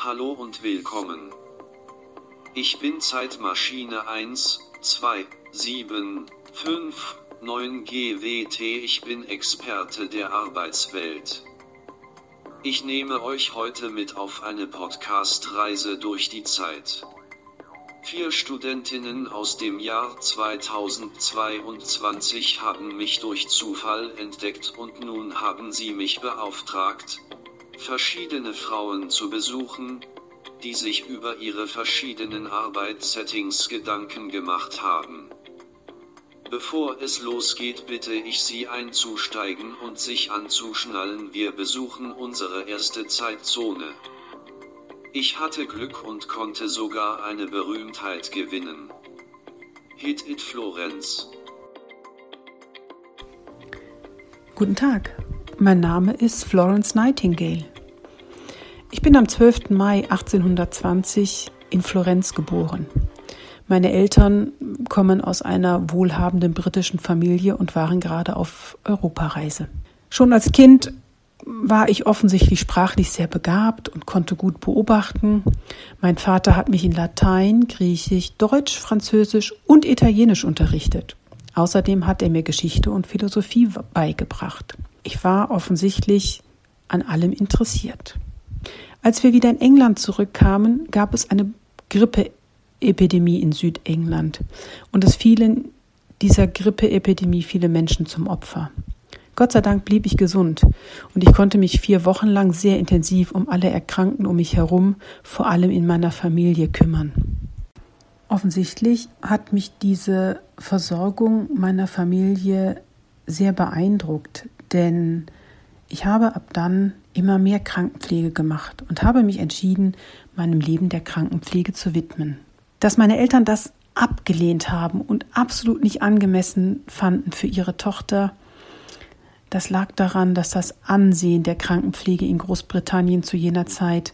Hallo und willkommen. Ich bin Zeitmaschine 1, 2, 7, 5, 9 GWT. Ich bin Experte der Arbeitswelt. Ich nehme euch heute mit auf eine Podcast-Reise durch die Zeit. Vier Studentinnen aus dem Jahr 2022 haben mich durch Zufall entdeckt und nun haben sie mich beauftragt, verschiedene Frauen zu besuchen, die sich über ihre verschiedenen Arbeitssettings Gedanken gemacht haben. Bevor es losgeht, bitte ich Sie einzusteigen und sich anzuschnallen. Wir besuchen unsere erste Zeitzone. Ich hatte Glück und konnte sogar eine Berühmtheit gewinnen. Hit it Florenz. Guten Tag, mein Name ist Florence Nightingale. Ich bin am 12. Mai 1820 in Florenz geboren. Meine Eltern kommen aus einer wohlhabenden britischen Familie und waren gerade auf Europareise. Schon als Kind war ich offensichtlich sprachlich sehr begabt und konnte gut beobachten. Mein Vater hat mich in Latein, Griechisch, Deutsch, Französisch und Italienisch unterrichtet. Außerdem hat er mir Geschichte und Philosophie beigebracht. Ich war offensichtlich an allem interessiert. Als wir wieder in England zurückkamen, gab es eine Grippe Epidemie in Südengland. Und es fielen dieser Grippeepidemie viele Menschen zum Opfer. Gott sei Dank blieb ich gesund und ich konnte mich vier Wochen lang sehr intensiv um alle Erkrankten um mich herum, vor allem in meiner Familie, kümmern. Offensichtlich hat mich diese Versorgung meiner Familie sehr beeindruckt, denn ich habe ab dann immer mehr Krankenpflege gemacht und habe mich entschieden, meinem Leben der Krankenpflege zu widmen. Dass meine Eltern das abgelehnt haben und absolut nicht angemessen fanden für ihre Tochter, das lag daran, dass das Ansehen der Krankenpflege in Großbritannien zu jener Zeit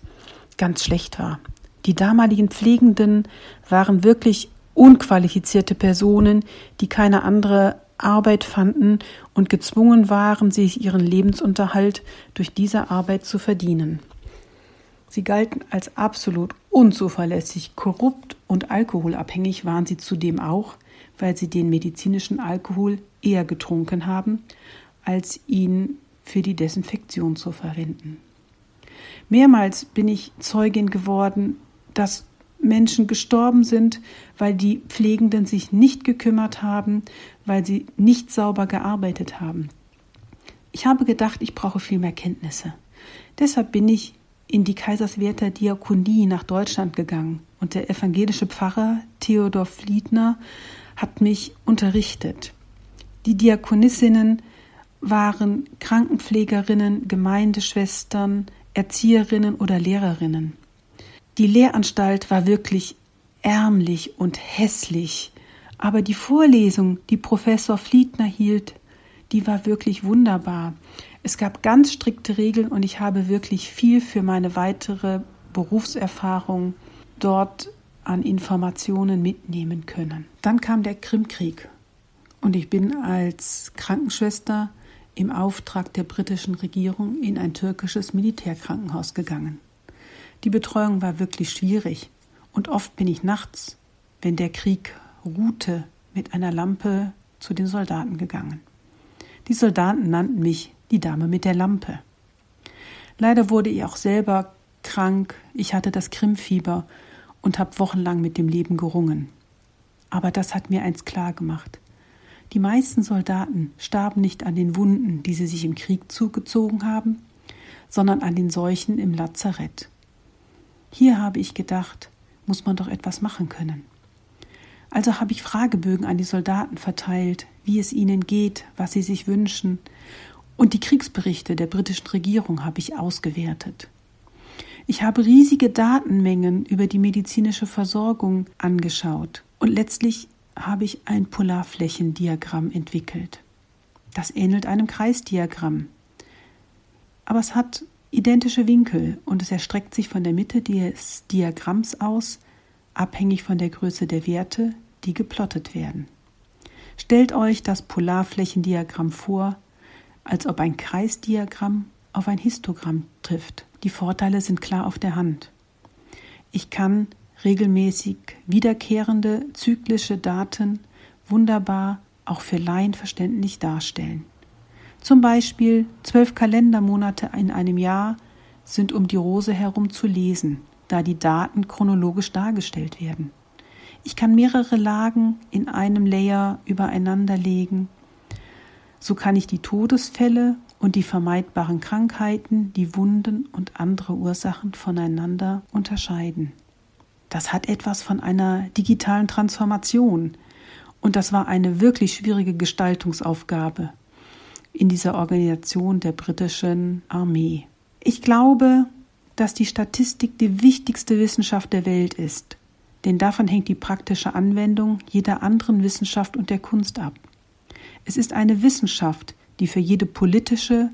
ganz schlecht war. Die damaligen Pflegenden waren wirklich unqualifizierte Personen, die keine andere Arbeit fanden und gezwungen waren, sich ihren Lebensunterhalt durch diese Arbeit zu verdienen. Sie galten als absolut unzuverlässig, korrupt und alkoholabhängig waren sie zudem auch, weil sie den medizinischen Alkohol eher getrunken haben, als ihn für die Desinfektion zu verwenden. Mehrmals bin ich Zeugin geworden, dass Menschen gestorben sind, weil die Pflegenden sich nicht gekümmert haben, weil sie nicht sauber gearbeitet haben. Ich habe gedacht, ich brauche viel mehr Kenntnisse. Deshalb bin ich in die Kaiserswerther Diakonie nach Deutschland gegangen und der evangelische Pfarrer Theodor Fliedner hat mich unterrichtet. Die Diakonissinnen waren Krankenpflegerinnen, Gemeindeschwestern, Erzieherinnen oder Lehrerinnen. Die Lehranstalt war wirklich ärmlich und hässlich, aber die Vorlesung, die Professor Fliedner hielt, die war wirklich wunderbar. Es gab ganz strikte Regeln und ich habe wirklich viel für meine weitere Berufserfahrung dort an Informationen mitnehmen können. Dann kam der Krimkrieg und ich bin als Krankenschwester im Auftrag der britischen Regierung in ein türkisches Militärkrankenhaus gegangen. Die Betreuung war wirklich schwierig und oft bin ich nachts, wenn der Krieg ruhte, mit einer Lampe zu den Soldaten gegangen. Die Soldaten nannten mich die Dame mit der Lampe. Leider wurde ich auch selber krank, ich hatte das Krimfieber und habe wochenlang mit dem Leben gerungen. Aber das hat mir eins klar gemacht. Die meisten Soldaten starben nicht an den Wunden, die sie sich im Krieg zugezogen haben, sondern an den Seuchen im Lazarett. Hier habe ich gedacht, muss man doch etwas machen können. Also habe ich Fragebögen an die Soldaten verteilt, wie es ihnen geht, was sie sich wünschen, und die Kriegsberichte der britischen Regierung habe ich ausgewertet. Ich habe riesige Datenmengen über die medizinische Versorgung angeschaut und letztlich habe ich ein Polarflächendiagramm entwickelt. Das ähnelt einem Kreisdiagramm. Aber es hat identische Winkel und es erstreckt sich von der Mitte des Diagramms aus, abhängig von der Größe der Werte, die geplottet werden. Stellt euch das Polarflächendiagramm vor, als ob ein Kreisdiagramm auf ein Histogramm trifft. Die Vorteile sind klar auf der Hand. Ich kann regelmäßig wiederkehrende zyklische Daten wunderbar auch für Laien verständlich darstellen. Zum Beispiel zwölf Kalendermonate in einem Jahr sind um die Rose herum zu lesen, da die Daten chronologisch dargestellt werden. Ich kann mehrere Lagen in einem Layer übereinander legen. So kann ich die Todesfälle und die vermeidbaren Krankheiten, die Wunden und andere Ursachen voneinander unterscheiden. Das hat etwas von einer digitalen Transformation, und das war eine wirklich schwierige Gestaltungsaufgabe in dieser Organisation der britischen Armee. Ich glaube, dass die Statistik die wichtigste Wissenschaft der Welt ist, denn davon hängt die praktische Anwendung jeder anderen Wissenschaft und der Kunst ab. Es ist eine Wissenschaft, die für jede politische,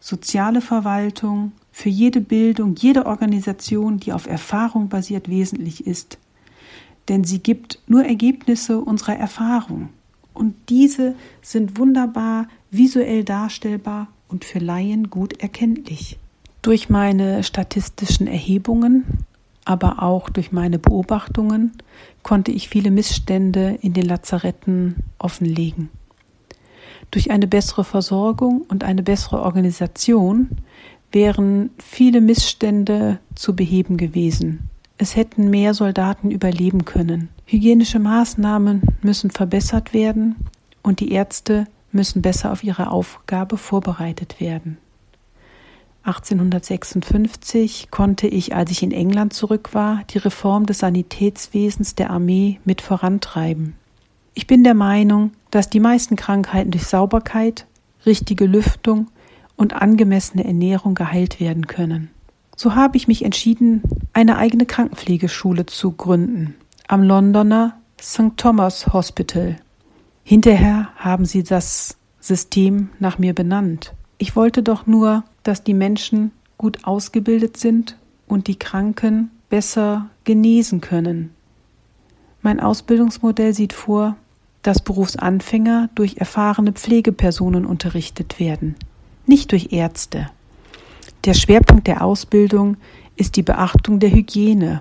soziale Verwaltung, für jede Bildung, jede Organisation, die auf Erfahrung basiert, wesentlich ist denn sie gibt nur Ergebnisse unserer Erfahrung. Und diese sind wunderbar visuell darstellbar und für Laien gut erkenntlich. Durch meine statistischen Erhebungen, aber auch durch meine Beobachtungen konnte ich viele Missstände in den Lazaretten offenlegen. Durch eine bessere Versorgung und eine bessere Organisation wären viele Missstände zu beheben gewesen. Es hätten mehr Soldaten überleben können. Hygienische Maßnahmen müssen verbessert werden und die Ärzte müssen besser auf ihre Aufgabe vorbereitet werden. 1856 konnte ich, als ich in England zurück war, die Reform des Sanitätswesens der Armee mit vorantreiben. Ich bin der Meinung, dass die meisten Krankheiten durch Sauberkeit, richtige Lüftung und angemessene Ernährung geheilt werden können. So habe ich mich entschieden, eine eigene Krankenpflegeschule zu gründen am Londoner St. Thomas Hospital. Hinterher haben sie das System nach mir benannt. Ich wollte doch nur, dass die Menschen gut ausgebildet sind und die Kranken besser genesen können. Mein Ausbildungsmodell sieht vor, dass Berufsanfänger durch erfahrene Pflegepersonen unterrichtet werden, nicht durch Ärzte. Der Schwerpunkt der Ausbildung ist die Beachtung der Hygiene.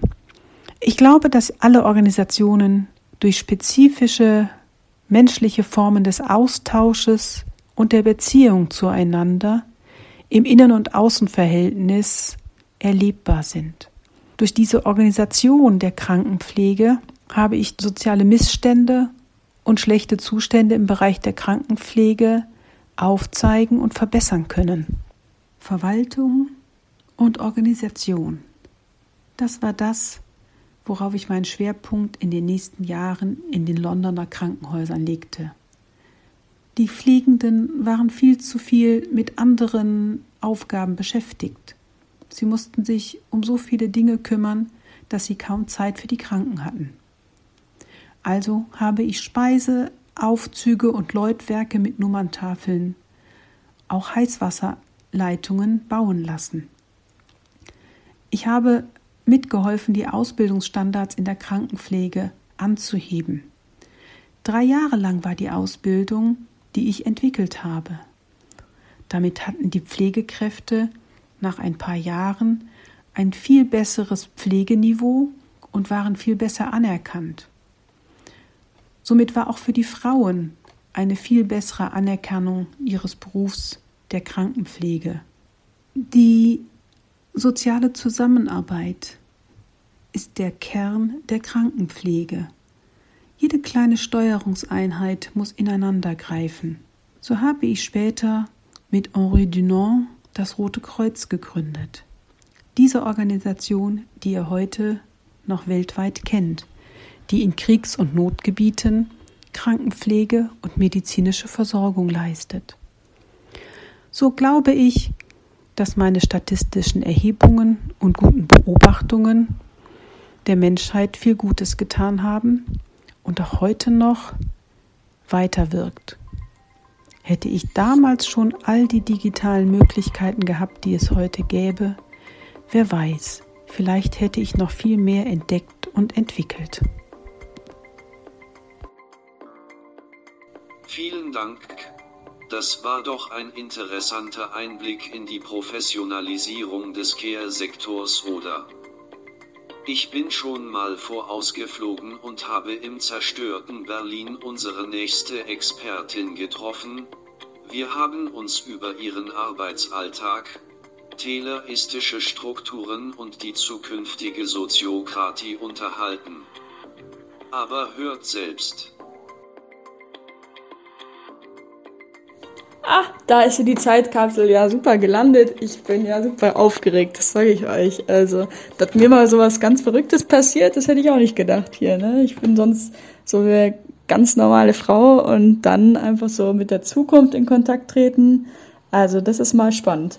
Ich glaube, dass alle Organisationen durch spezifische menschliche Formen des Austausches und der Beziehung zueinander im Innen- und Außenverhältnis erlebbar sind. Durch diese Organisation der Krankenpflege habe ich soziale Missstände und schlechte Zustände im Bereich der Krankenpflege aufzeigen und verbessern können. Verwaltung und Organisation. Das war das, worauf ich meinen Schwerpunkt in den nächsten Jahren in den Londoner Krankenhäusern legte. Die Pflegenden waren viel zu viel mit anderen Aufgaben beschäftigt. Sie mussten sich um so viele Dinge kümmern, dass sie kaum Zeit für die Kranken hatten. Also habe ich Speise, Aufzüge und Läutwerke mit Nummerntafeln, auch Heißwasser Leitungen bauen lassen. Ich habe mitgeholfen, die Ausbildungsstandards in der Krankenpflege anzuheben. Drei Jahre lang war die Ausbildung, die ich entwickelt habe. Damit hatten die Pflegekräfte nach ein paar Jahren ein viel besseres Pflegeniveau und waren viel besser anerkannt. Somit war auch für die Frauen eine viel bessere Anerkennung ihres Berufs der Krankenpflege. Die soziale Zusammenarbeit ist der Kern der Krankenpflege. Jede kleine Steuerungseinheit muss ineinander greifen. So habe ich später mit Henri Dunant das Rote Kreuz gegründet. Diese Organisation, die ihr heute noch weltweit kennt, die in Kriegs- und Notgebieten Krankenpflege und medizinische Versorgung leistet. So glaube ich, dass meine statistischen Erhebungen und guten Beobachtungen der Menschheit viel Gutes getan haben und auch heute noch weiterwirkt. Hätte ich damals schon all die digitalen Möglichkeiten gehabt, die es heute gäbe, wer weiß, vielleicht hätte ich noch viel mehr entdeckt und entwickelt. Vielen Dank. Das war doch ein interessanter Einblick in die Professionalisierung des Care-Sektors, oder? Ich bin schon mal vorausgeflogen und habe im zerstörten Berlin unsere nächste Expertin getroffen. Wir haben uns über ihren Arbeitsalltag, tayloristische Strukturen und die zukünftige Soziokratie unterhalten. Aber hört selbst. Ah, da ist ja die Zeitkapsel ja super gelandet. Ich bin ja super aufgeregt, das sage ich euch. Also, dass mir mal sowas ganz Verrücktes passiert, das hätte ich auch nicht gedacht hier. Ne? Ich bin sonst so eine ganz normale Frau und dann einfach so mit der Zukunft in Kontakt treten. Also, das ist mal spannend.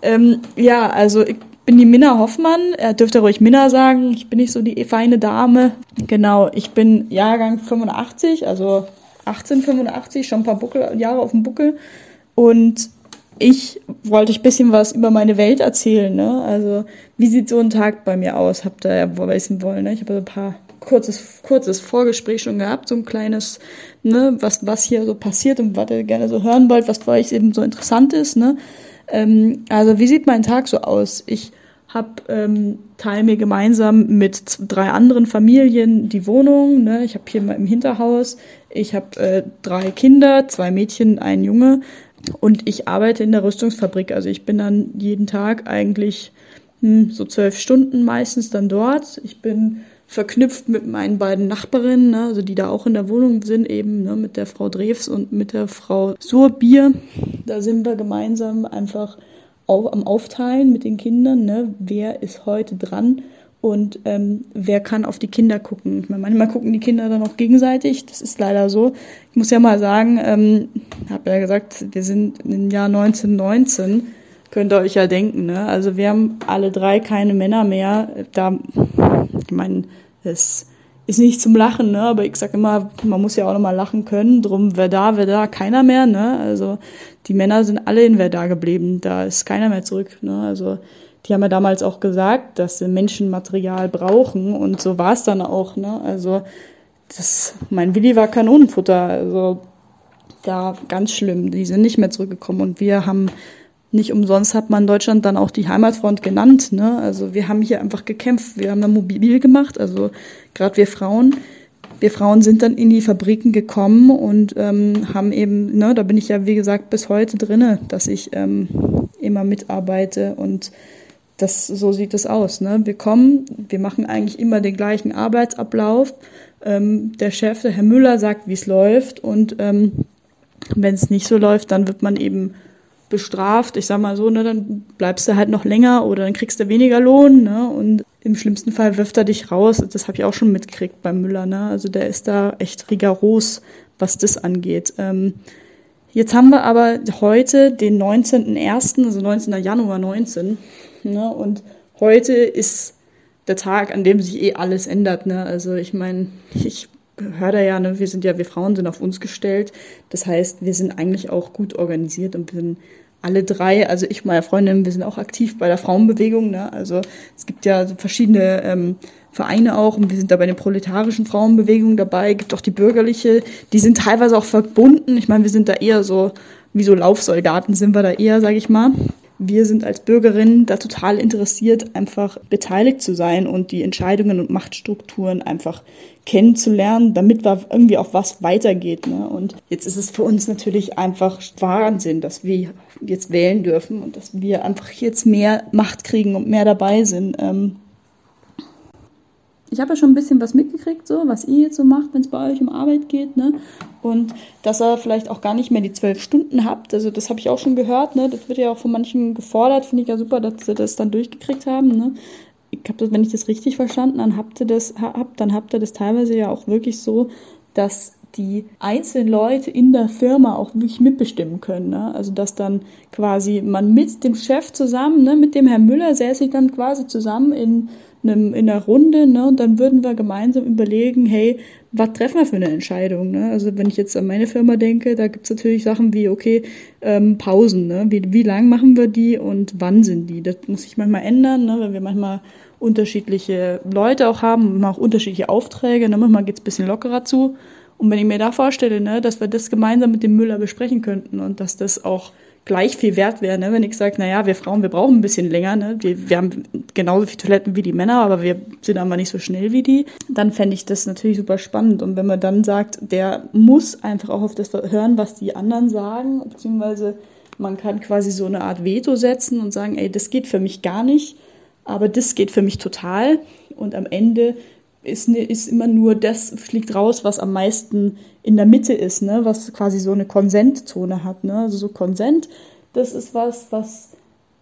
Ähm, ja, also ich bin die Minna Hoffmann. Er dürfte ruhig Minna sagen. Ich bin nicht so die feine Dame. Genau, ich bin Jahrgang 85, also 1885, schon ein paar Buckel, Jahre auf dem Buckel. Und ich wollte euch ein bisschen was über meine Welt erzählen. Ne? Also, wie sieht so ein Tag bei mir aus? Habt ihr ja wissen wollen. Ne? Ich habe so ein paar kurzes, kurzes Vorgespräch schon gehabt, so ein kleines, ne, was, was hier so passiert und was ihr gerne so hören wollt, was für euch eben so interessant ist. Ne? Ähm, also, wie sieht mein Tag so aus? Ich habe ähm, teile mir gemeinsam mit drei anderen Familien die Wohnung. Ne? Ich habe hier mal im Hinterhaus, ich habe äh, drei Kinder, zwei Mädchen, ein Junge und ich arbeite in der Rüstungsfabrik. Also ich bin dann jeden Tag eigentlich hm, so zwölf Stunden meistens dann dort. Ich bin verknüpft mit meinen beiden Nachbarinnen, ne, also die da auch in der Wohnung sind, eben ne, mit der Frau Drews und mit der Frau Surbier. Da sind wir gemeinsam einfach auch am Aufteilen mit den Kindern, ne, wer ist heute dran und ähm, wer kann auf die Kinder gucken. Ich meine, manchmal gucken die Kinder dann auch gegenseitig, das ist leider so. Ich muss ja mal sagen, ähm, habe ja gesagt, wir sind im Jahr 1919, könnt ihr euch ja denken, ne? Also wir haben alle drei keine Männer mehr. Da, ich meine, es ist nicht zum Lachen, ne? Aber ich sag immer, man muss ja auch nochmal lachen können. Drum, wer da, wer da, keiner mehr, ne? Also die Männer sind alle in wer da geblieben. Da ist keiner mehr zurück, ne? Also die haben ja damals auch gesagt, dass sie Menschenmaterial brauchen und so war es dann auch, ne? Also das, mein Willi war Kanonenfutter, also da ganz schlimm. Die sind nicht mehr zurückgekommen und wir haben nicht umsonst hat man Deutschland dann auch die Heimatfront genannt. Ne? Also wir haben hier einfach gekämpft, wir haben da mobil gemacht, also gerade wir Frauen. Wir Frauen sind dann in die Fabriken gekommen und ähm, haben eben, ne, da bin ich ja wie gesagt bis heute drinne, dass ich ähm, immer mitarbeite und das so sieht es aus. Ne? Wir kommen, wir machen eigentlich immer den gleichen Arbeitsablauf. Ähm, der Chef, der Herr Müller, sagt, wie es läuft und ähm, wenn es nicht so läuft, dann wird man eben bestraft. Ich sag mal so, ne, dann bleibst du halt noch länger oder dann kriegst du weniger Lohn, ne? Und im schlimmsten Fall wirft er dich raus. Das habe ich auch schon mitgekriegt beim Müller, ne? Also der ist da echt rigoros, was das angeht. Ähm, jetzt haben wir aber heute den 19.01., also 19. Januar 19, ne? Und heute ist der Tag, an dem sich eh alles ändert, ne? Also ich meine, ich höre da ja, ne, wir sind ja, wir Frauen sind auf uns gestellt. Das heißt, wir sind eigentlich auch gut organisiert und wir sind alle drei, also ich und meine Freundin, wir sind auch aktiv bei der Frauenbewegung. Ne? Also es gibt ja verschiedene ähm, Vereine auch und wir sind da bei den proletarischen Frauenbewegungen dabei, gibt auch die bürgerliche, die sind teilweise auch verbunden. Ich meine, wir sind da eher so, wie so Laufsoldaten sind wir da eher, sage ich mal wir sind als Bürgerinnen da total interessiert, einfach beteiligt zu sein und die Entscheidungen und Machtstrukturen einfach kennenzulernen, damit da irgendwie auch was weitergeht. Ne? Und jetzt ist es für uns natürlich einfach Wahnsinn, dass wir jetzt wählen dürfen und dass wir einfach jetzt mehr Macht kriegen und mehr dabei sind. Ähm, ich habe ja schon ein bisschen was mitgekriegt, so was ihr jetzt so macht, wenn es bei euch um Arbeit geht, ne? Und dass ihr vielleicht auch gar nicht mehr die zwölf Stunden habt. Also das habe ich auch schon gehört, ne? Das wird ja auch von manchen gefordert, finde ich ja super, dass sie das dann durchgekriegt haben, ne? Ich habe das, wenn ich das richtig verstanden, dann habt ihr das, habt, dann habt ihr das teilweise ja auch wirklich so, dass die einzelnen Leute in der Firma auch wirklich mitbestimmen können. Ne? Also dass dann quasi man mit dem Chef zusammen, ne, mit dem Herrn Müller, säße ich dann quasi zusammen in einem, in einer Runde, ne, und dann würden wir gemeinsam überlegen, hey, was treffen wir für eine Entscheidung? Ne? Also wenn ich jetzt an meine Firma denke, da gibt's natürlich Sachen wie, okay, ähm, Pausen, ne? wie, wie lang machen wir die und wann sind die? Das muss sich manchmal ändern, ne? weil wir manchmal unterschiedliche Leute auch haben, auch unterschiedliche Aufträge, ne? manchmal geht's bisschen lockerer zu. Und wenn ich mir da vorstelle, ne, dass wir das gemeinsam mit dem Müller besprechen könnten und dass das auch gleich viel wert wäre, ne? wenn ich sage, naja, wir Frauen, wir brauchen ein bisschen länger, ne? wir, wir haben genauso viele Toiletten wie die Männer, aber wir sind aber nicht so schnell wie die, dann fände ich das natürlich super spannend. Und wenn man dann sagt, der muss einfach auch auf das hören, was die anderen sagen, beziehungsweise man kann quasi so eine Art Veto setzen und sagen, ey, das geht für mich gar nicht, aber das geht für mich total. Und am Ende ist, ne, ist immer nur das, fliegt raus, was am meisten in der Mitte ist, ne? was quasi so eine Konsentzone hat. Ne? Also so Konsent, das ist was, was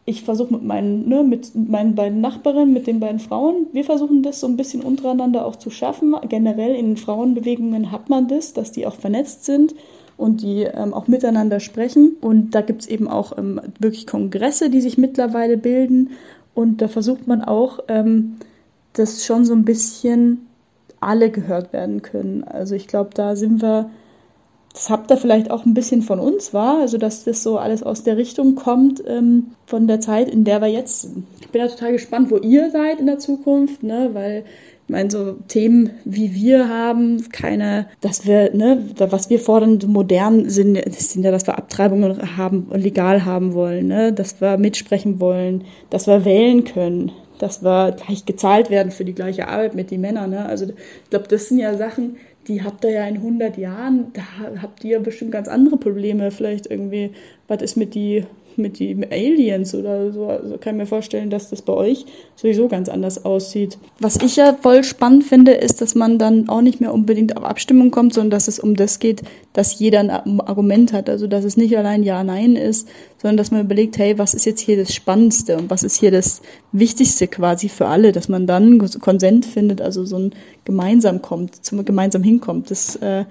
ich versuche mit meinen, ne, mit meinen beiden Nachbarinnen, mit den beiden Frauen, wir versuchen das so ein bisschen untereinander auch zu schaffen. Generell in Frauenbewegungen hat man das, dass die auch vernetzt sind und die ähm, auch miteinander sprechen. Und da gibt es eben auch ähm, wirklich Kongresse, die sich mittlerweile bilden. Und da versucht man auch, ähm, dass schon so ein bisschen alle gehört werden können. Also ich glaube, da sind wir, das habt ihr vielleicht auch ein bisschen von uns war, also dass das so alles aus der Richtung kommt ähm, von der Zeit, in der wir jetzt sind. Ich bin da total gespannt, wo ihr seid in der Zukunft, ne, weil ich meine, so Themen wie wir haben, keine, dass wir, ne, was wir fordern, modern sind, sind ja, dass wir Abtreibungen haben, legal haben wollen, ne, dass wir mitsprechen wollen, dass wir wählen können, dass wir gleich gezahlt werden für die gleiche Arbeit mit den Männern. Ne? Also ich glaube, das sind ja Sachen, die habt ihr ja in 100 Jahren, da habt ihr bestimmt ganz andere Probleme. Vielleicht irgendwie, was ist mit die mit den Aliens oder so. Also kann ich mir vorstellen, dass das bei euch sowieso ganz anders aussieht. Was ich ja voll spannend finde, ist, dass man dann auch nicht mehr unbedingt auf Abstimmung kommt, sondern dass es um das geht, dass jeder ein Argument hat. Also dass es nicht allein Ja, Nein ist, sondern dass man überlegt, hey, was ist jetzt hier das Spannendste und was ist hier das Wichtigste quasi für alle, dass man dann Konsent findet, also so ein gemeinsam kommt, zum gemeinsam hinkommt. Das äh,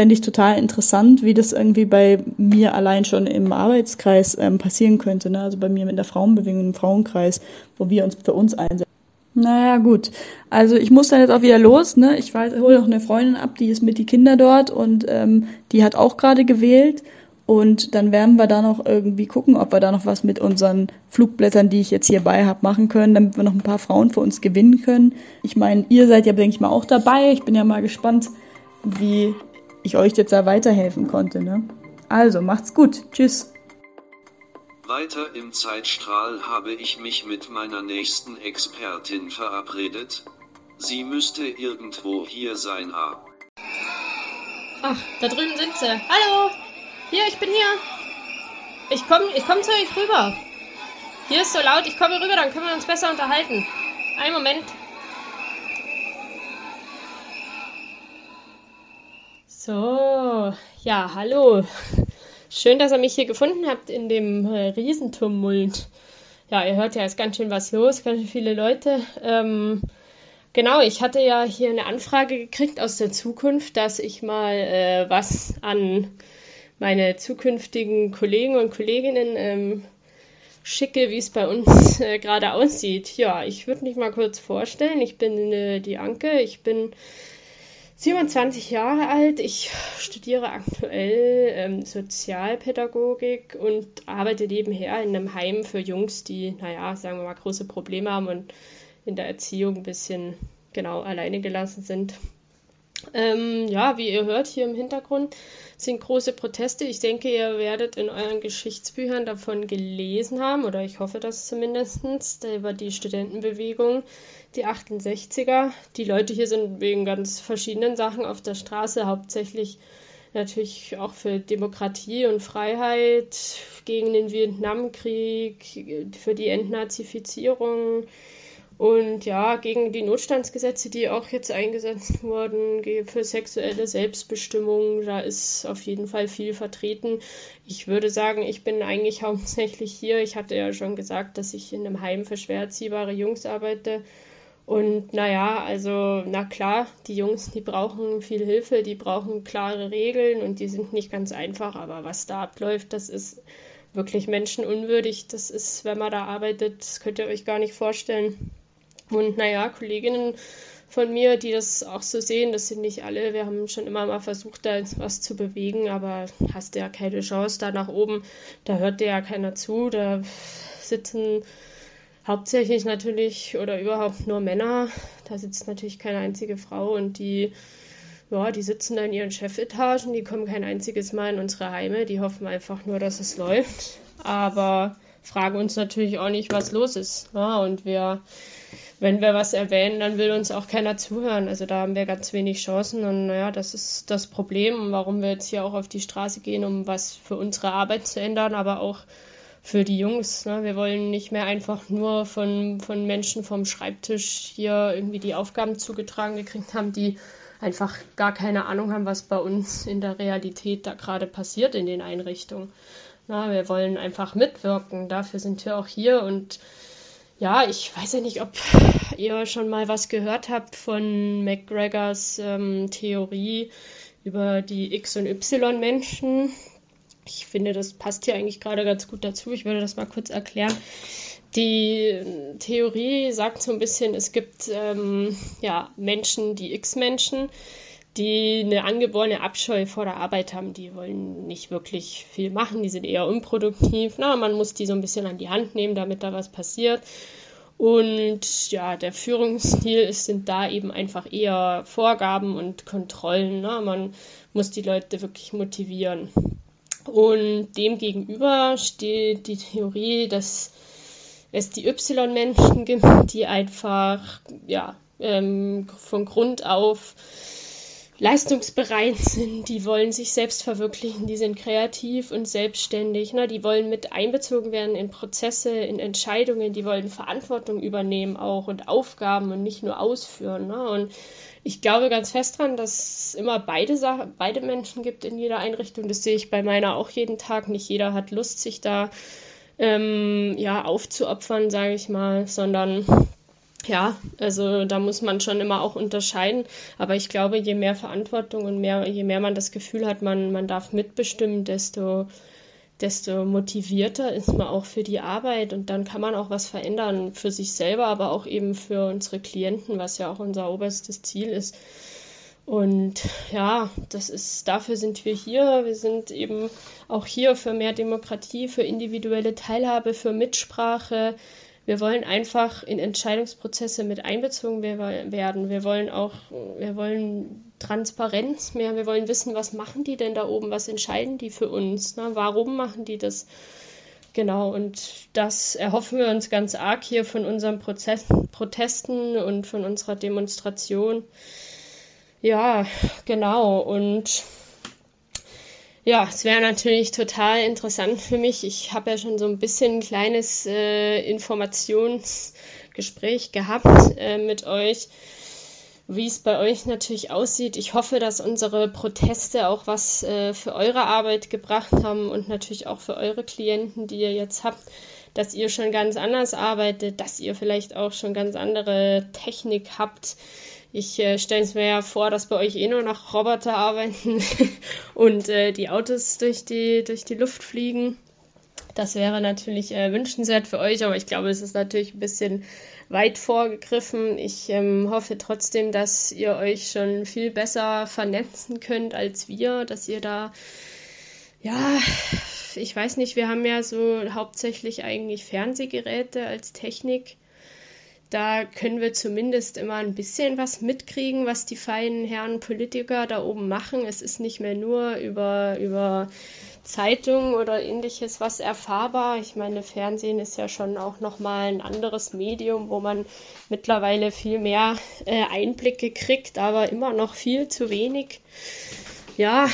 fände ich total interessant, wie das irgendwie bei mir allein schon im Arbeitskreis ähm, passieren könnte. Ne? Also bei mir mit der Frauenbewegung im Frauenkreis, wo wir uns für uns einsetzen. Naja, gut. Also ich muss dann jetzt auch wieder los. Ne? Ich hole noch eine Freundin ab, die ist mit die Kinder dort und ähm, die hat auch gerade gewählt. Und dann werden wir da noch irgendwie gucken, ob wir da noch was mit unseren Flugblättern, die ich jetzt hierbei habe, machen können, damit wir noch ein paar Frauen für uns gewinnen können. Ich meine, ihr seid ja, denke ich mal, auch dabei. Ich bin ja mal gespannt, wie ich euch jetzt da weiterhelfen konnte. Ne? Also, macht's gut. Tschüss. Weiter im Zeitstrahl habe ich mich mit meiner nächsten Expertin verabredet. Sie müsste irgendwo hier sein. Ah. Ach, da drüben sind sie. Hallo! Hier, ich bin hier. Ich komme ich komm zu euch rüber. Hier ist so laut, ich komme rüber, dann können wir uns besser unterhalten. Einen Moment. So, ja, hallo. Schön, dass ihr mich hier gefunden habt in dem äh, Riesentumult. Ja, ihr hört ja, ist ganz schön was los, ganz schön viele Leute. Ähm, genau, ich hatte ja hier eine Anfrage gekriegt aus der Zukunft, dass ich mal äh, was an meine zukünftigen Kollegen und Kolleginnen ähm, schicke, wie es bei uns äh, gerade aussieht. Ja, ich würde mich mal kurz vorstellen. Ich bin äh, die Anke, ich bin 27 Jahre alt. Ich studiere aktuell ähm, Sozialpädagogik und arbeite nebenher in einem Heim für Jungs, die, naja, sagen wir mal, große Probleme haben und in der Erziehung ein bisschen genau alleine gelassen sind. Ähm, ja, wie ihr hört hier im Hintergrund sind große Proteste. Ich denke, ihr werdet in euren Geschichtsbüchern davon gelesen haben, oder ich hoffe das zumindest, über die Studentenbewegung, die 68er. Die Leute hier sind wegen ganz verschiedenen Sachen auf der Straße, hauptsächlich natürlich auch für Demokratie und Freiheit, gegen den Vietnamkrieg, für die Entnazifizierung und ja, gegen die Notstandsgesetze, die auch jetzt eingesetzt wurden, für sexuelle Selbstbestimmung, da ist auf jeden Fall viel vertreten. Ich würde sagen, ich bin eigentlich hauptsächlich hier. Ich hatte ja schon gesagt, dass ich in einem Heim für schwer erziehbare Jungs arbeite. Und naja, also na klar, die Jungs, die brauchen viel Hilfe, die brauchen klare Regeln und die sind nicht ganz einfach, aber was da abläuft, das ist wirklich menschenunwürdig. Das ist, wenn man da arbeitet, das könnt ihr euch gar nicht vorstellen. Und naja, Kolleginnen von mir, die das auch so sehen, das sind nicht alle. Wir haben schon immer mal versucht, da was zu bewegen, aber hast ja keine Chance da nach oben. Da hört dir ja keiner zu. Da sitzen hauptsächlich natürlich oder überhaupt nur Männer. Da sitzt natürlich keine einzige Frau und die, ja, die sitzen da in ihren Chefetagen, die kommen kein einziges Mal in unsere Heime, die hoffen einfach nur, dass es läuft. aber fragen uns natürlich auch nicht, was los ist. Ja, und wir, wenn wir was erwähnen, dann will uns auch keiner zuhören. Also da haben wir ganz wenig Chancen und naja, das ist das Problem, warum wir jetzt hier auch auf die Straße gehen, um was für unsere Arbeit zu ändern, aber auch für die Jungs. Ne? Wir wollen nicht mehr einfach nur von, von Menschen vom Schreibtisch hier irgendwie die Aufgaben zugetragen gekriegt haben, die einfach gar keine Ahnung haben, was bei uns in der Realität da gerade passiert in den Einrichtungen. Na, wir wollen einfach mitwirken, dafür sind wir auch hier und ja, ich weiß ja nicht, ob ihr schon mal was gehört habt von McGregors ähm, Theorie über die X- und Y-Menschen. Ich finde, das passt hier eigentlich gerade ganz gut dazu. Ich würde das mal kurz erklären. Die Theorie sagt so ein bisschen, es gibt ähm, ja, Menschen, die X-Menschen, die eine angeborene Abscheu vor der Arbeit haben. Die wollen nicht wirklich viel machen, die sind eher unproduktiv. Na, man muss die so ein bisschen an die Hand nehmen, damit da was passiert. Und ja, der Führungsstil ist, sind da eben einfach eher Vorgaben und Kontrollen. Ne? Man muss die Leute wirklich motivieren. Und dem gegenüber steht die Theorie, dass es die Y-Menschen gibt, die einfach ja, ähm, von Grund auf leistungsbereit sind, die wollen sich selbst verwirklichen, die sind kreativ und selbstständig, ne? die wollen mit einbezogen werden in Prozesse, in Entscheidungen, die wollen Verantwortung übernehmen auch und Aufgaben und nicht nur ausführen. Ne? Und ich glaube ganz fest daran, dass es immer beide, Sachen, beide Menschen gibt in jeder Einrichtung. Das sehe ich bei meiner auch jeden Tag. Nicht jeder hat Lust, sich da ähm, ja, aufzuopfern, sage ich mal, sondern ja, also da muss man schon immer auch unterscheiden. Aber ich glaube, je mehr Verantwortung und mehr, je mehr man das Gefühl hat, man, man darf mitbestimmen, desto, desto motivierter ist man auch für die Arbeit und dann kann man auch was verändern für sich selber, aber auch eben für unsere Klienten, was ja auch unser oberstes Ziel ist. Und ja, das ist, dafür sind wir hier. Wir sind eben auch hier für mehr Demokratie, für individuelle Teilhabe, für Mitsprache. Wir wollen einfach in Entscheidungsprozesse mit einbezogen werden. Wir wollen auch, wir wollen Transparenz mehr. Wir wollen wissen, was machen die denn da oben? Was entscheiden die für uns? Ne? Warum machen die das? Genau, und das erhoffen wir uns ganz arg hier von unseren Prozess Protesten und von unserer Demonstration. Ja, genau. Und ja, es wäre natürlich total interessant für mich. Ich habe ja schon so ein bisschen ein kleines äh, Informationsgespräch gehabt äh, mit euch, wie es bei euch natürlich aussieht. Ich hoffe, dass unsere Proteste auch was äh, für eure Arbeit gebracht haben und natürlich auch für eure Klienten, die ihr jetzt habt, dass ihr schon ganz anders arbeitet, dass ihr vielleicht auch schon ganz andere Technik habt ich äh, stelle es mir ja vor, dass bei euch eh nur noch Roboter arbeiten und äh, die Autos durch die, durch die Luft fliegen. Das wäre natürlich äh, wünschenswert für euch, aber ich glaube, es ist natürlich ein bisschen weit vorgegriffen. Ich ähm, hoffe trotzdem, dass ihr euch schon viel besser vernetzen könnt als wir, dass ihr da, ja, ich weiß nicht, wir haben ja so hauptsächlich eigentlich Fernsehgeräte als Technik. Da können wir zumindest immer ein bisschen was mitkriegen, was die feinen Herren Politiker da oben machen. Es ist nicht mehr nur über, über Zeitungen oder ähnliches was erfahrbar. Ich meine, Fernsehen ist ja schon auch nochmal ein anderes Medium, wo man mittlerweile viel mehr äh, Einblicke kriegt, aber immer noch viel zu wenig. Ja,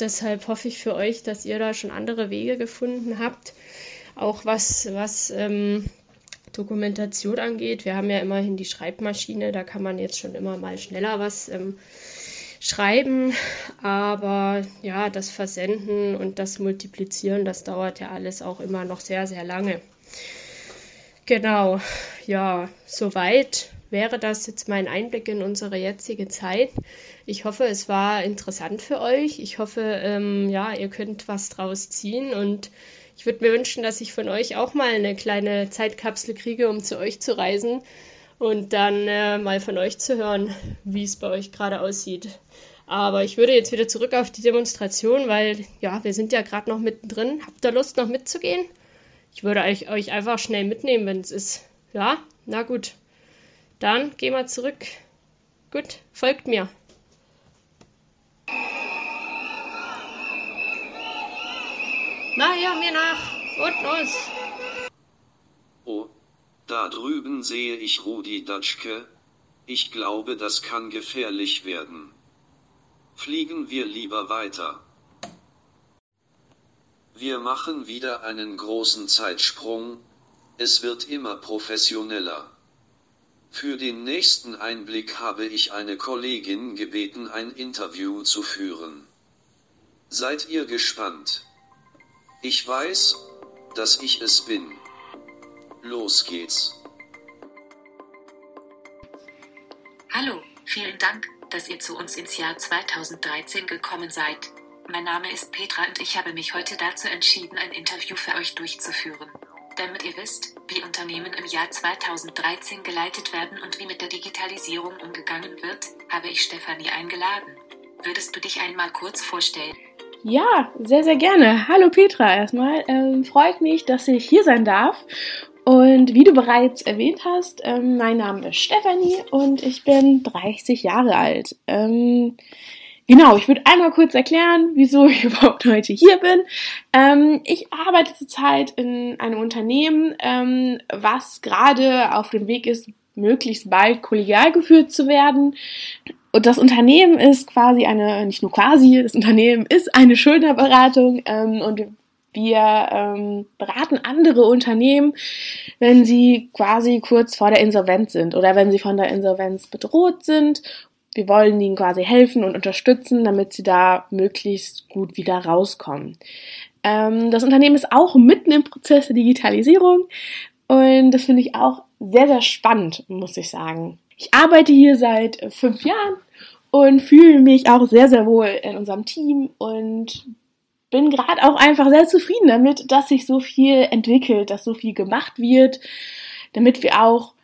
deshalb hoffe ich für euch, dass ihr da schon andere Wege gefunden habt. Auch was, was ähm, Dokumentation angeht. Wir haben ja immerhin die Schreibmaschine, da kann man jetzt schon immer mal schneller was ähm, schreiben, aber ja, das Versenden und das Multiplizieren, das dauert ja alles auch immer noch sehr, sehr lange. Genau, ja, soweit wäre das jetzt mein Einblick in unsere jetzige Zeit. Ich hoffe, es war interessant für euch. Ich hoffe, ähm, ja, ihr könnt was draus ziehen und ich würde mir wünschen, dass ich von euch auch mal eine kleine Zeitkapsel kriege, um zu euch zu reisen und dann äh, mal von euch zu hören, wie es bei euch gerade aussieht. Aber ich würde jetzt wieder zurück auf die Demonstration, weil ja, wir sind ja gerade noch mittendrin. Habt ihr Lust, noch mitzugehen? Ich würde euch, euch einfach schnell mitnehmen, wenn es ist. Ja, na gut. Dann gehen wir zurück. Gut, folgt mir. Na ja, mir nach. Und los! Oh, da drüben sehe ich Rudi Datschke. Ich glaube, das kann gefährlich werden. Fliegen wir lieber weiter. Wir machen wieder einen großen Zeitsprung. Es wird immer professioneller. Für den nächsten Einblick habe ich eine Kollegin gebeten, ein Interview zu führen. Seid ihr gespannt? Ich weiß, dass ich es bin. Los geht's. Hallo, vielen Dank, dass ihr zu uns ins Jahr 2013 gekommen seid. Mein Name ist Petra und ich habe mich heute dazu entschieden, ein Interview für euch durchzuführen. Damit ihr wisst, wie Unternehmen im Jahr 2013 geleitet werden und wie mit der Digitalisierung umgegangen wird, habe ich Stefanie eingeladen. Würdest du dich einmal kurz vorstellen? Ja, sehr, sehr gerne. Hallo Petra erstmal. Ähm, freut mich, dass ich hier sein darf. Und wie du bereits erwähnt hast, ähm, mein Name ist Stefanie und ich bin 30 Jahre alt. Ähm, Genau, ich würde einmal kurz erklären, wieso ich überhaupt heute hier bin. Ähm, ich arbeite zurzeit in einem Unternehmen, ähm, was gerade auf dem Weg ist, möglichst bald kollegial geführt zu werden. Und das Unternehmen ist quasi eine, nicht nur quasi, das Unternehmen ist eine Schuldnerberatung ähm, und wir ähm, beraten andere Unternehmen, wenn sie quasi kurz vor der Insolvenz sind oder wenn sie von der Insolvenz bedroht sind wir wollen ihnen quasi helfen und unterstützen, damit sie da möglichst gut wieder rauskommen. Ähm, das Unternehmen ist auch mitten im Prozess der Digitalisierung und das finde ich auch sehr, sehr spannend, muss ich sagen. Ich arbeite hier seit fünf Jahren und fühle mich auch sehr, sehr wohl in unserem Team und bin gerade auch einfach sehr zufrieden damit, dass sich so viel entwickelt, dass so viel gemacht wird, damit wir auch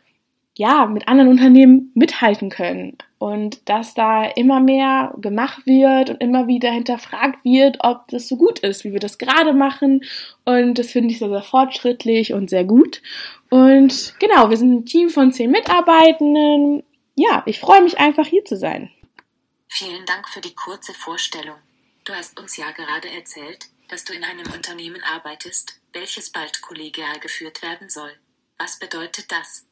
ja mit anderen Unternehmen mithalten können und dass da immer mehr gemacht wird und immer wieder hinterfragt wird, ob das so gut ist, wie wir das gerade machen. Und das finde ich sehr, sehr fortschrittlich und sehr gut. Und genau, wir sind ein Team von zehn Mitarbeitenden. Ja, ich freue mich einfach hier zu sein. Vielen Dank für die kurze Vorstellung. Du hast uns ja gerade erzählt, dass du in einem Unternehmen arbeitest, welches bald kollegial geführt werden soll. Was bedeutet das?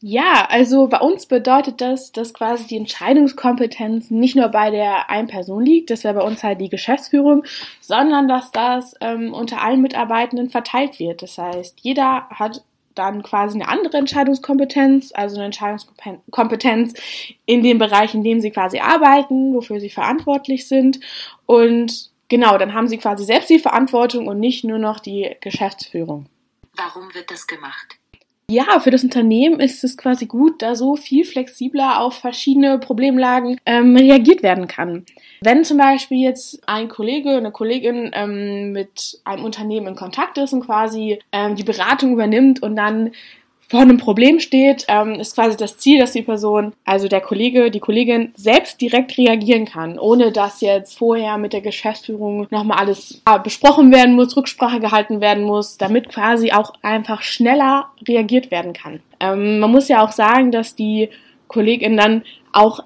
Ja, also bei uns bedeutet das, dass quasi die Entscheidungskompetenz nicht nur bei der einen Person liegt, das wäre bei uns halt die Geschäftsführung, sondern dass das ähm, unter allen Mitarbeitenden verteilt wird. Das heißt, jeder hat dann quasi eine andere Entscheidungskompetenz, also eine Entscheidungskompetenz in dem Bereich, in dem sie quasi arbeiten, wofür sie verantwortlich sind. Und genau, dann haben sie quasi selbst die Verantwortung und nicht nur noch die Geschäftsführung. Warum wird das gemacht? Ja, für das Unternehmen ist es quasi gut, da so viel flexibler auf verschiedene Problemlagen ähm, reagiert werden kann. Wenn zum Beispiel jetzt ein Kollege, eine Kollegin ähm, mit einem Unternehmen in Kontakt ist und quasi ähm, die Beratung übernimmt und dann vor einem Problem steht, ähm, ist quasi das Ziel, dass die Person, also der Kollege, die Kollegin selbst direkt reagieren kann, ohne dass jetzt vorher mit der Geschäftsführung nochmal alles äh, besprochen werden muss, Rücksprache gehalten werden muss, damit quasi auch einfach schneller reagiert werden kann. Ähm, man muss ja auch sagen, dass die Kollegin dann auch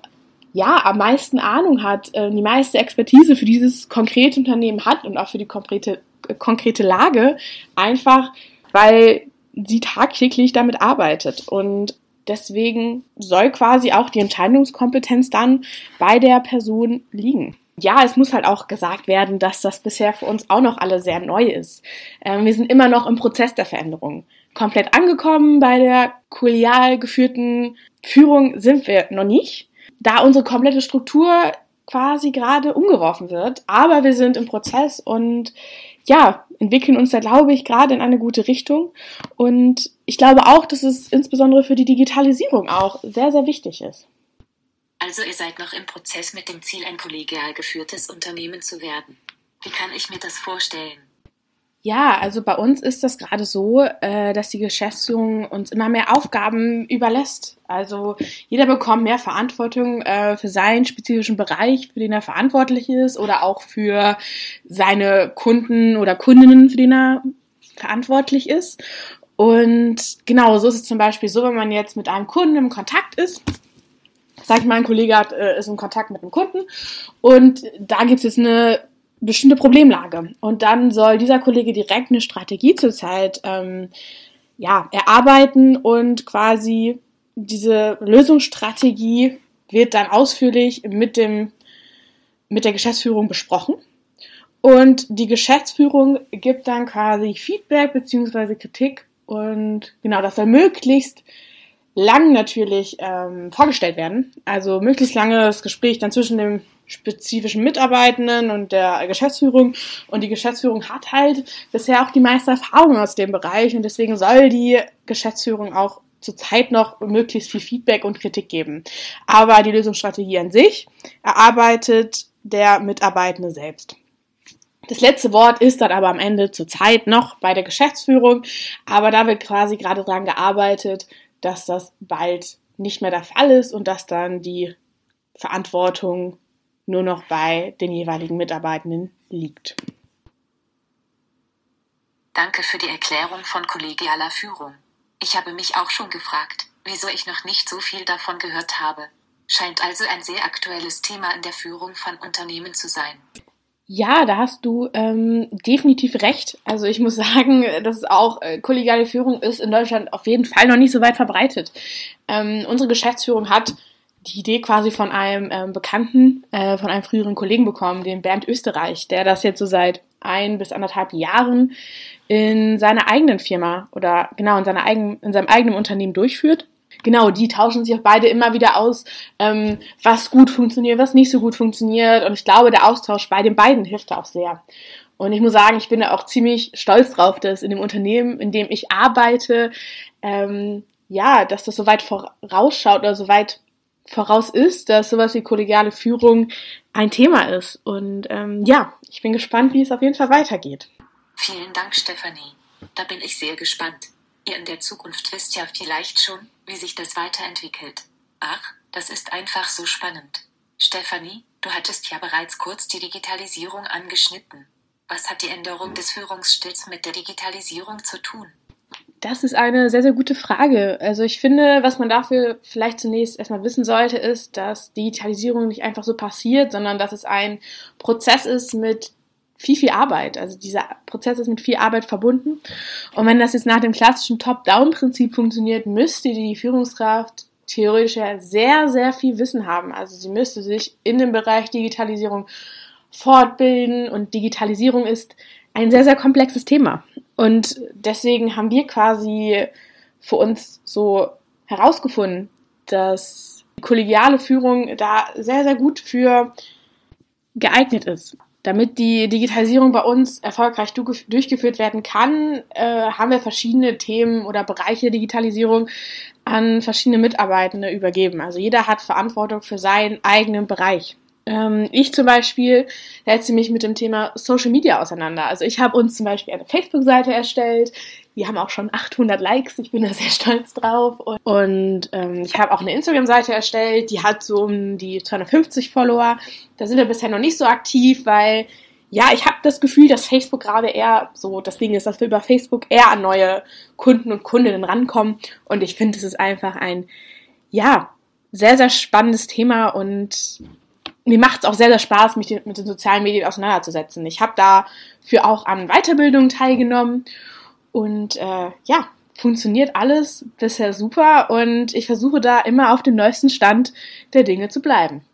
ja, am meisten Ahnung hat, äh, die meiste Expertise für dieses konkrete Unternehmen hat und auch für die konkrete, äh, konkrete Lage, einfach weil sie tagtäglich damit arbeitet. Und deswegen soll quasi auch die Entscheidungskompetenz dann bei der Person liegen. Ja, es muss halt auch gesagt werden, dass das bisher für uns auch noch alle sehr neu ist. Ähm, wir sind immer noch im Prozess der Veränderung. Komplett angekommen bei der kollegial geführten Führung sind wir noch nicht, da unsere komplette Struktur quasi gerade umgeworfen wird. Aber wir sind im Prozess und ja, entwickeln uns da, glaube ich, gerade in eine gute Richtung. Und ich glaube auch, dass es insbesondere für die Digitalisierung auch sehr, sehr wichtig ist. Also ihr seid noch im Prozess mit dem Ziel, ein kollegial geführtes Unternehmen zu werden. Wie kann ich mir das vorstellen? Ja, also bei uns ist das gerade so, äh, dass die Geschäftsführung uns immer mehr Aufgaben überlässt. Also jeder bekommt mehr Verantwortung äh, für seinen spezifischen Bereich, für den er verantwortlich ist, oder auch für seine Kunden oder Kundinnen, für den er verantwortlich ist. Und genau, so ist es zum Beispiel so, wenn man jetzt mit einem Kunden im Kontakt ist, sag ich mal, ein Kollege hat, äh, ist in Kontakt mit einem Kunden und da gibt es jetzt eine bestimmte Problemlage. Und dann soll dieser Kollege direkt eine Strategie zurzeit ähm, ja, erarbeiten und quasi diese Lösungsstrategie wird dann ausführlich mit dem mit der Geschäftsführung besprochen. Und die Geschäftsführung gibt dann quasi Feedback beziehungsweise Kritik und genau, das soll möglichst lang natürlich ähm, vorgestellt werden. Also möglichst langes Gespräch dann zwischen dem spezifischen Mitarbeitenden und der Geschäftsführung. Und die Geschäftsführung hat halt bisher auch die meiste Erfahrung aus dem Bereich und deswegen soll die Geschäftsführung auch zurzeit noch möglichst viel Feedback und Kritik geben. Aber die Lösungsstrategie an sich erarbeitet der Mitarbeitende selbst. Das letzte Wort ist dann aber am Ende zurzeit noch bei der Geschäftsführung, aber da wird quasi gerade dran gearbeitet, dass das bald nicht mehr der Fall ist und dass dann die Verantwortung nur noch bei den jeweiligen Mitarbeitenden liegt. Danke für die Erklärung von kollegialer Führung. Ich habe mich auch schon gefragt, wieso ich noch nicht so viel davon gehört habe. Scheint also ein sehr aktuelles Thema in der Führung von Unternehmen zu sein. Ja, da hast du ähm, definitiv recht. Also ich muss sagen, dass auch äh, kollegiale Führung ist in Deutschland auf jeden Fall noch nicht so weit verbreitet. Ähm, unsere Geschäftsführung hat die Idee quasi von einem ähm, Bekannten, äh, von einem früheren Kollegen bekommen, den Bernd Österreich, der das jetzt so seit ein bis anderthalb Jahren in seiner eigenen Firma oder genau in, seiner eigenen, in seinem eigenen Unternehmen durchführt genau, die tauschen sich auch beide immer wieder aus, ähm, was gut funktioniert, was nicht so gut funktioniert. Und ich glaube, der Austausch bei den beiden hilft auch sehr. Und ich muss sagen, ich bin da auch ziemlich stolz drauf, dass in dem Unternehmen, in dem ich arbeite, ähm, ja, dass das so weit vorausschaut oder so weit voraus ist, dass sowas wie kollegiale Führung ein Thema ist. Und ähm, ja, ich bin gespannt, wie es auf jeden Fall weitergeht. Vielen Dank, Stefanie. Da bin ich sehr gespannt. Ihr in der Zukunft wisst ja vielleicht schon, wie sich das weiterentwickelt. Ach, das ist einfach so spannend. Stefanie, du hattest ja bereits kurz die Digitalisierung angeschnitten. Was hat die Änderung des Führungsstils mit der Digitalisierung zu tun? Das ist eine sehr, sehr gute Frage. Also ich finde, was man dafür vielleicht zunächst erstmal wissen sollte, ist, dass Digitalisierung nicht einfach so passiert, sondern dass es ein Prozess ist mit viel, viel Arbeit. Also dieser Prozess ist mit viel Arbeit verbunden. Und wenn das jetzt nach dem klassischen Top-Down-Prinzip funktioniert, müsste die Führungskraft theoretisch ja sehr, sehr viel Wissen haben. Also sie müsste sich in dem Bereich Digitalisierung fortbilden und Digitalisierung ist ein sehr, sehr komplexes Thema. Und deswegen haben wir quasi für uns so herausgefunden, dass kollegiale Führung da sehr, sehr gut für geeignet ist. Damit die Digitalisierung bei uns erfolgreich durchgeführt werden kann, äh, haben wir verschiedene Themen oder Bereiche Digitalisierung an verschiedene Mitarbeitende übergeben. Also jeder hat Verantwortung für seinen eigenen Bereich. Ähm, ich zum Beispiel setze mich mit dem Thema Social Media auseinander. Also ich habe uns zum Beispiel eine Facebook-Seite erstellt. Wir haben auch schon 800 Likes. Ich bin da sehr stolz drauf. Und, und ähm, ich habe auch eine Instagram-Seite erstellt. Die hat so um die 250 Follower. Da sind wir bisher noch nicht so aktiv, weil ja, ich habe das Gefühl, dass Facebook gerade eher so das Ding ist, dass wir über Facebook eher an neue Kunden und Kundinnen rankommen. Und ich finde, es ist einfach ein, ja, sehr, sehr spannendes Thema und mir macht es auch sehr, sehr Spaß, mich mit den sozialen Medien auseinanderzusetzen. Ich habe dafür auch an Weiterbildungen teilgenommen und äh, ja, funktioniert alles bisher super und ich versuche da immer auf dem neuesten Stand der Dinge zu bleiben.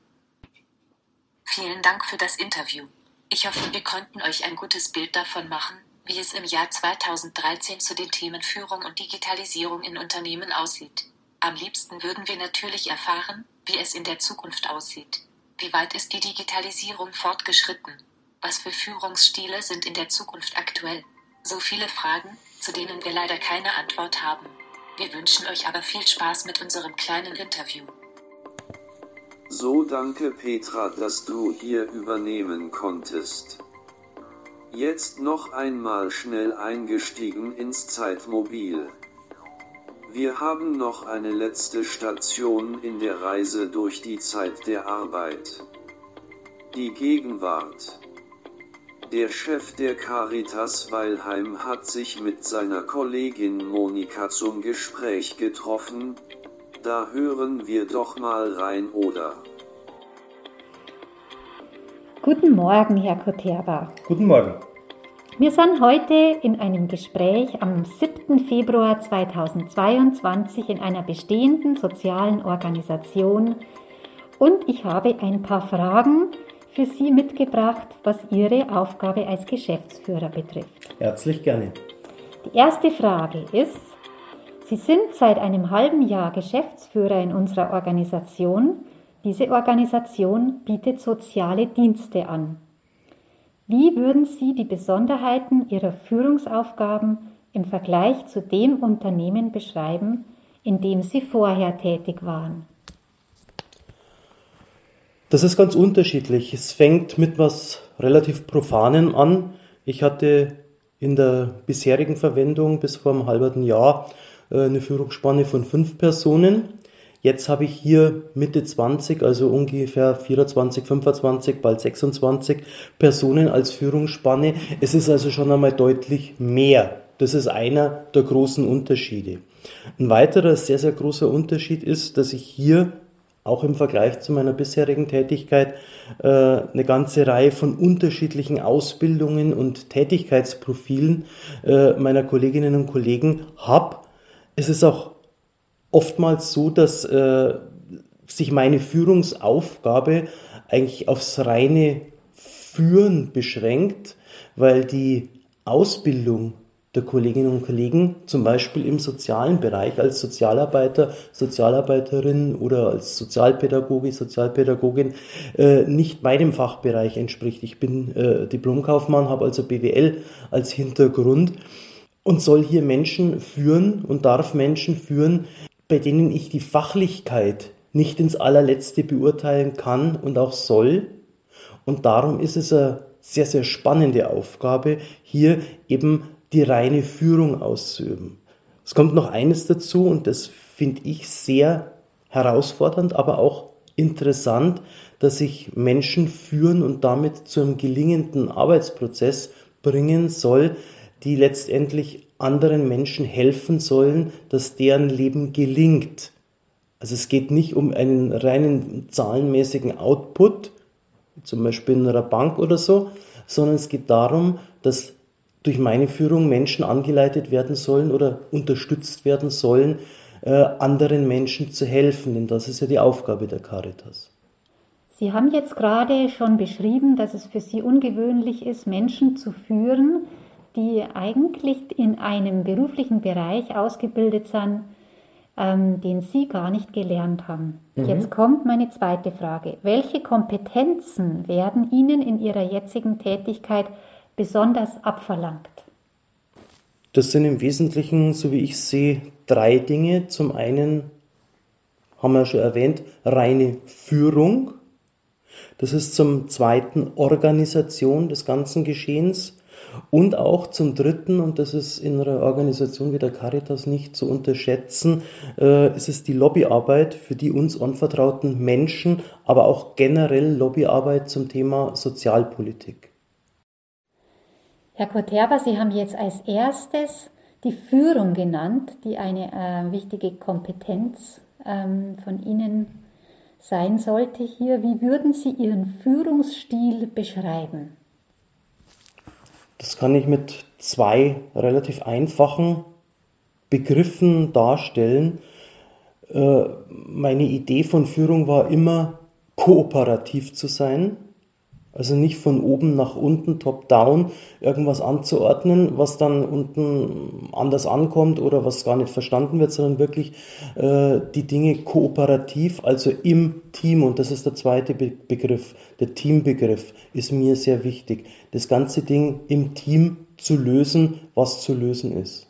Vielen Dank für das Interview. Ich hoffe, wir konnten euch ein gutes Bild davon machen, wie es im Jahr 2013 zu den Themen Führung und Digitalisierung in Unternehmen aussieht. Am liebsten würden wir natürlich erfahren, wie es in der Zukunft aussieht. Wie weit ist die Digitalisierung fortgeschritten? Was für Führungsstile sind in der Zukunft aktuell? So viele Fragen, zu denen wir leider keine Antwort haben. Wir wünschen euch aber viel Spaß mit unserem kleinen Interview. So danke Petra, dass du hier übernehmen konntest. Jetzt noch einmal schnell eingestiegen ins Zeitmobil. Wir haben noch eine letzte Station in der Reise durch die Zeit der Arbeit. Die Gegenwart. Der Chef der Caritas Weilheim hat sich mit seiner Kollegin Monika zum Gespräch getroffen. Da hören wir doch mal rein, oder? Guten Morgen, Herr Koterba. Guten Morgen. Wir sind heute in einem Gespräch am 7. Februar 2022 in einer bestehenden sozialen Organisation und ich habe ein paar Fragen für Sie mitgebracht, was Ihre Aufgabe als Geschäftsführer betrifft. Herzlich gerne. Die erste Frage ist, Sie sind seit einem halben Jahr Geschäftsführer in unserer Organisation. Diese Organisation bietet soziale Dienste an. Wie würden Sie die Besonderheiten Ihrer Führungsaufgaben im Vergleich zu dem Unternehmen beschreiben, in dem Sie vorher tätig waren? Das ist ganz unterschiedlich. Es fängt mit was relativ Profanem an. Ich hatte in der bisherigen Verwendung bis vor einem halben Jahr äh, eine Führungsspanne von fünf Personen. Jetzt habe ich hier Mitte 20, also ungefähr 24, 25, bald 26 Personen als Führungsspanne. Es ist also schon einmal deutlich mehr. Das ist einer der großen Unterschiede. Ein weiterer sehr, sehr großer Unterschied ist, dass ich hier auch im Vergleich zu meiner bisherigen Tätigkeit äh, eine ganze Reihe von unterschiedlichen Ausbildungen und Tätigkeitsprofilen äh, meiner Kolleginnen und Kollegen habe. Es ist auch oftmals so, dass äh, sich meine Führungsaufgabe eigentlich aufs reine Führen beschränkt, weil die Ausbildung der Kolleginnen und Kollegen, zum Beispiel im sozialen Bereich als Sozialarbeiter, Sozialarbeiterin oder als Sozialpädagoge, Sozialpädagogin äh, nicht meinem Fachbereich entspricht. Ich bin äh, Diplomkaufmann, habe also BWL als Hintergrund und soll hier Menschen führen und darf Menschen führen, bei denen ich die Fachlichkeit nicht ins allerletzte beurteilen kann und auch soll. Und darum ist es eine sehr, sehr spannende Aufgabe, hier eben die reine Führung auszuüben. Es kommt noch eines dazu und das finde ich sehr herausfordernd, aber auch interessant, dass ich Menschen führen und damit zu einem gelingenden Arbeitsprozess bringen soll, die letztendlich anderen Menschen helfen sollen, dass deren Leben gelingt. Also es geht nicht um einen reinen zahlenmäßigen Output, zum Beispiel in einer Bank oder so, sondern es geht darum, dass durch meine Führung Menschen angeleitet werden sollen oder unterstützt werden sollen, äh, anderen Menschen zu helfen, denn das ist ja die Aufgabe der Caritas. Sie haben jetzt gerade schon beschrieben, dass es für Sie ungewöhnlich ist, Menschen zu führen, die eigentlich in einem beruflichen Bereich ausgebildet sind, ähm, den Sie gar nicht gelernt haben. Mhm. Jetzt kommt meine zweite Frage. Welche Kompetenzen werden Ihnen in Ihrer jetzigen Tätigkeit besonders abverlangt? Das sind im Wesentlichen, so wie ich sehe, drei Dinge. Zum einen haben wir schon erwähnt, reine Führung. Das ist zum zweiten Organisation des ganzen Geschehens. Und auch zum Dritten, und das ist in einer Organisation wie der Caritas nicht zu unterschätzen, äh, ist es die Lobbyarbeit für die uns anvertrauten Menschen, aber auch generell Lobbyarbeit zum Thema Sozialpolitik. Herr Koterba, Sie haben jetzt als erstes die Führung genannt, die eine äh, wichtige Kompetenz ähm, von Ihnen sein sollte hier. Wie würden Sie Ihren Führungsstil beschreiben? Das kann ich mit zwei relativ einfachen Begriffen darstellen. Äh, meine Idee von Führung war immer, kooperativ zu sein also nicht von oben nach unten, top-down, irgendwas anzuordnen, was dann unten anders ankommt oder was gar nicht verstanden wird, sondern wirklich äh, die Dinge kooperativ, also im Team. Und das ist der zweite Be Begriff, der Teambegriff ist mir sehr wichtig. Das ganze Ding im Team zu lösen, was zu lösen ist.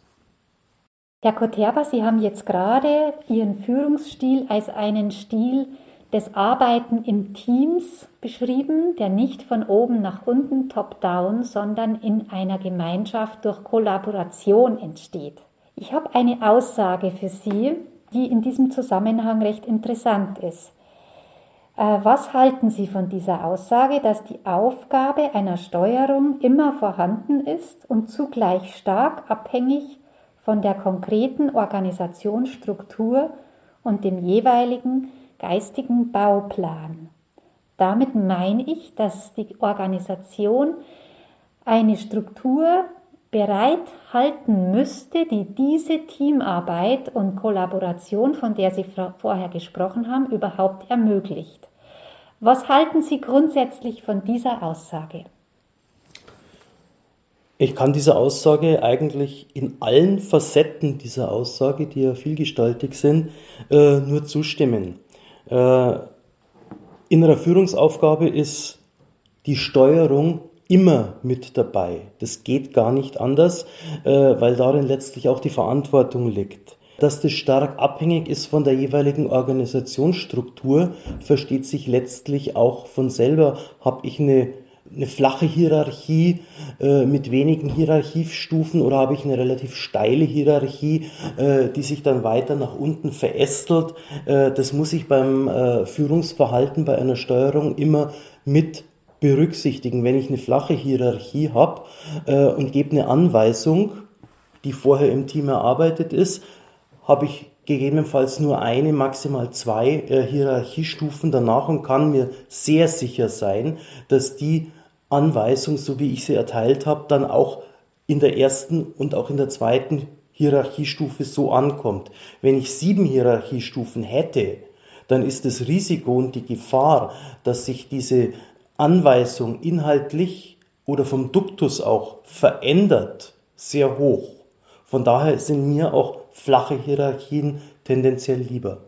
Herr Koterba, Sie haben jetzt gerade Ihren Führungsstil als einen Stil des Arbeiten in Teams beschrieben, der nicht von oben nach unten top-down, sondern in einer Gemeinschaft durch Kollaboration entsteht. Ich habe eine Aussage für Sie, die in diesem Zusammenhang recht interessant ist. Äh, was halten Sie von dieser Aussage, dass die Aufgabe einer Steuerung immer vorhanden ist und zugleich stark abhängig von der konkreten Organisationsstruktur und dem jeweiligen geistigen Bauplan. Damit meine ich, dass die Organisation eine Struktur bereithalten müsste, die diese Teamarbeit und Kollaboration, von der Sie vorher gesprochen haben, überhaupt ermöglicht. Was halten Sie grundsätzlich von dieser Aussage? Ich kann dieser Aussage eigentlich in allen Facetten dieser Aussage, die ja vielgestaltig sind, äh, nur zustimmen. Äh, in einer Führungsaufgabe ist die Steuerung immer mit dabei. Das geht gar nicht anders, äh, weil darin letztlich auch die Verantwortung liegt. Dass das stark abhängig ist von der jeweiligen Organisationsstruktur, versteht sich letztlich auch von selber. Habe ich eine, eine flache Hierarchie äh, mit wenigen Hierarchiestufen oder habe ich eine relativ steile Hierarchie, äh, die sich dann weiter nach unten verästelt? Äh, das muss ich beim äh, Führungsverhalten, bei einer Steuerung immer mit berücksichtigen. Wenn ich eine flache Hierarchie habe äh, und gebe eine Anweisung, die vorher im Team erarbeitet ist, habe ich gegebenenfalls nur eine, maximal zwei äh, Hierarchiestufen danach und kann mir sehr sicher sein, dass die Anweisung, so wie ich sie erteilt habe, dann auch in der ersten und auch in der zweiten Hierarchiestufe so ankommt. Wenn ich sieben Hierarchiestufen hätte, dann ist das Risiko und die Gefahr, dass sich diese Anweisung inhaltlich oder vom Duktus auch verändert, sehr hoch. Von daher sind mir auch flache Hierarchien tendenziell lieber.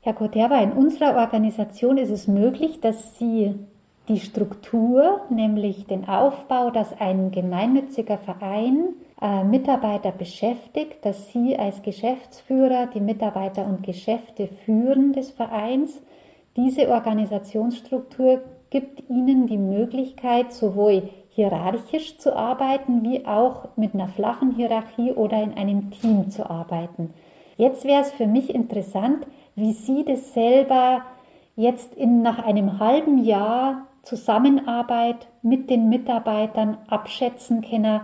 Herr Koterba, in unserer Organisation ist es möglich, dass Sie die Struktur, nämlich den Aufbau, dass ein gemeinnütziger Verein äh, Mitarbeiter beschäftigt, dass Sie als Geschäftsführer die Mitarbeiter und Geschäfte führen des Vereins. Diese Organisationsstruktur gibt ihnen die Möglichkeit, sowohl hierarchisch zu arbeiten, wie auch mit einer flachen Hierarchie oder in einem Team zu arbeiten. Jetzt wäre es für mich interessant, wie Sie das selber jetzt in, nach einem halben Jahr Zusammenarbeit mit den Mitarbeitern abschätzen können,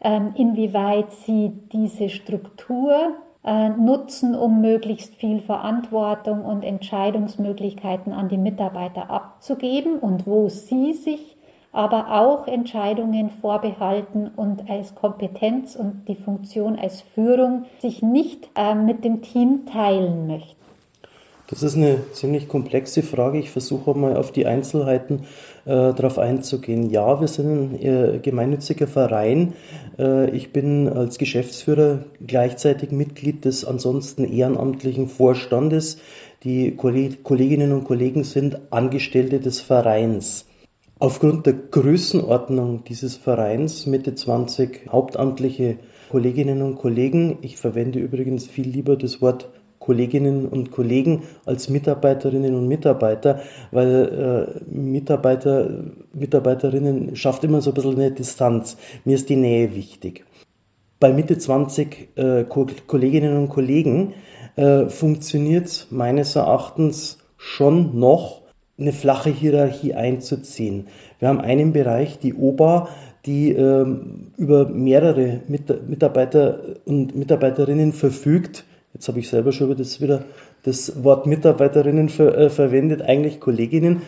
ähm, inwieweit Sie diese Struktur äh, nutzen, um möglichst viel Verantwortung und Entscheidungsmöglichkeiten an die Mitarbeiter abzugeben und wo sie sich aber auch Entscheidungen vorbehalten und als Kompetenz und die Funktion als Führung sich nicht äh, mit dem Team teilen möchten. Das ist eine ziemlich komplexe Frage. Ich versuche mal auf die Einzelheiten äh, darauf einzugehen. Ja, wir sind ein äh, gemeinnütziger Verein. Äh, ich bin als Geschäftsführer gleichzeitig Mitglied des ansonsten ehrenamtlichen Vorstandes. Die Kolleginnen und Kollegen sind Angestellte des Vereins. Aufgrund der Größenordnung dieses Vereins, Mitte 20 hauptamtliche Kolleginnen und Kollegen, ich verwende übrigens viel lieber das Wort Kolleginnen und Kollegen als Mitarbeiterinnen und Mitarbeiter, weil äh, Mitarbeiter, Mitarbeiterinnen schafft immer so ein bisschen eine Distanz. Mir ist die Nähe wichtig. Bei Mitte 20 äh, Kolleginnen und Kollegen äh, funktioniert meines Erachtens schon noch eine flache Hierarchie einzuziehen. Wir haben einen Bereich, die OBA, die ähm, über mehrere Mitarbeiter und Mitarbeiterinnen verfügt, jetzt habe ich selber schon das wieder das Wort Mitarbeiterinnen ver, äh, verwendet, eigentlich Kolleginnen,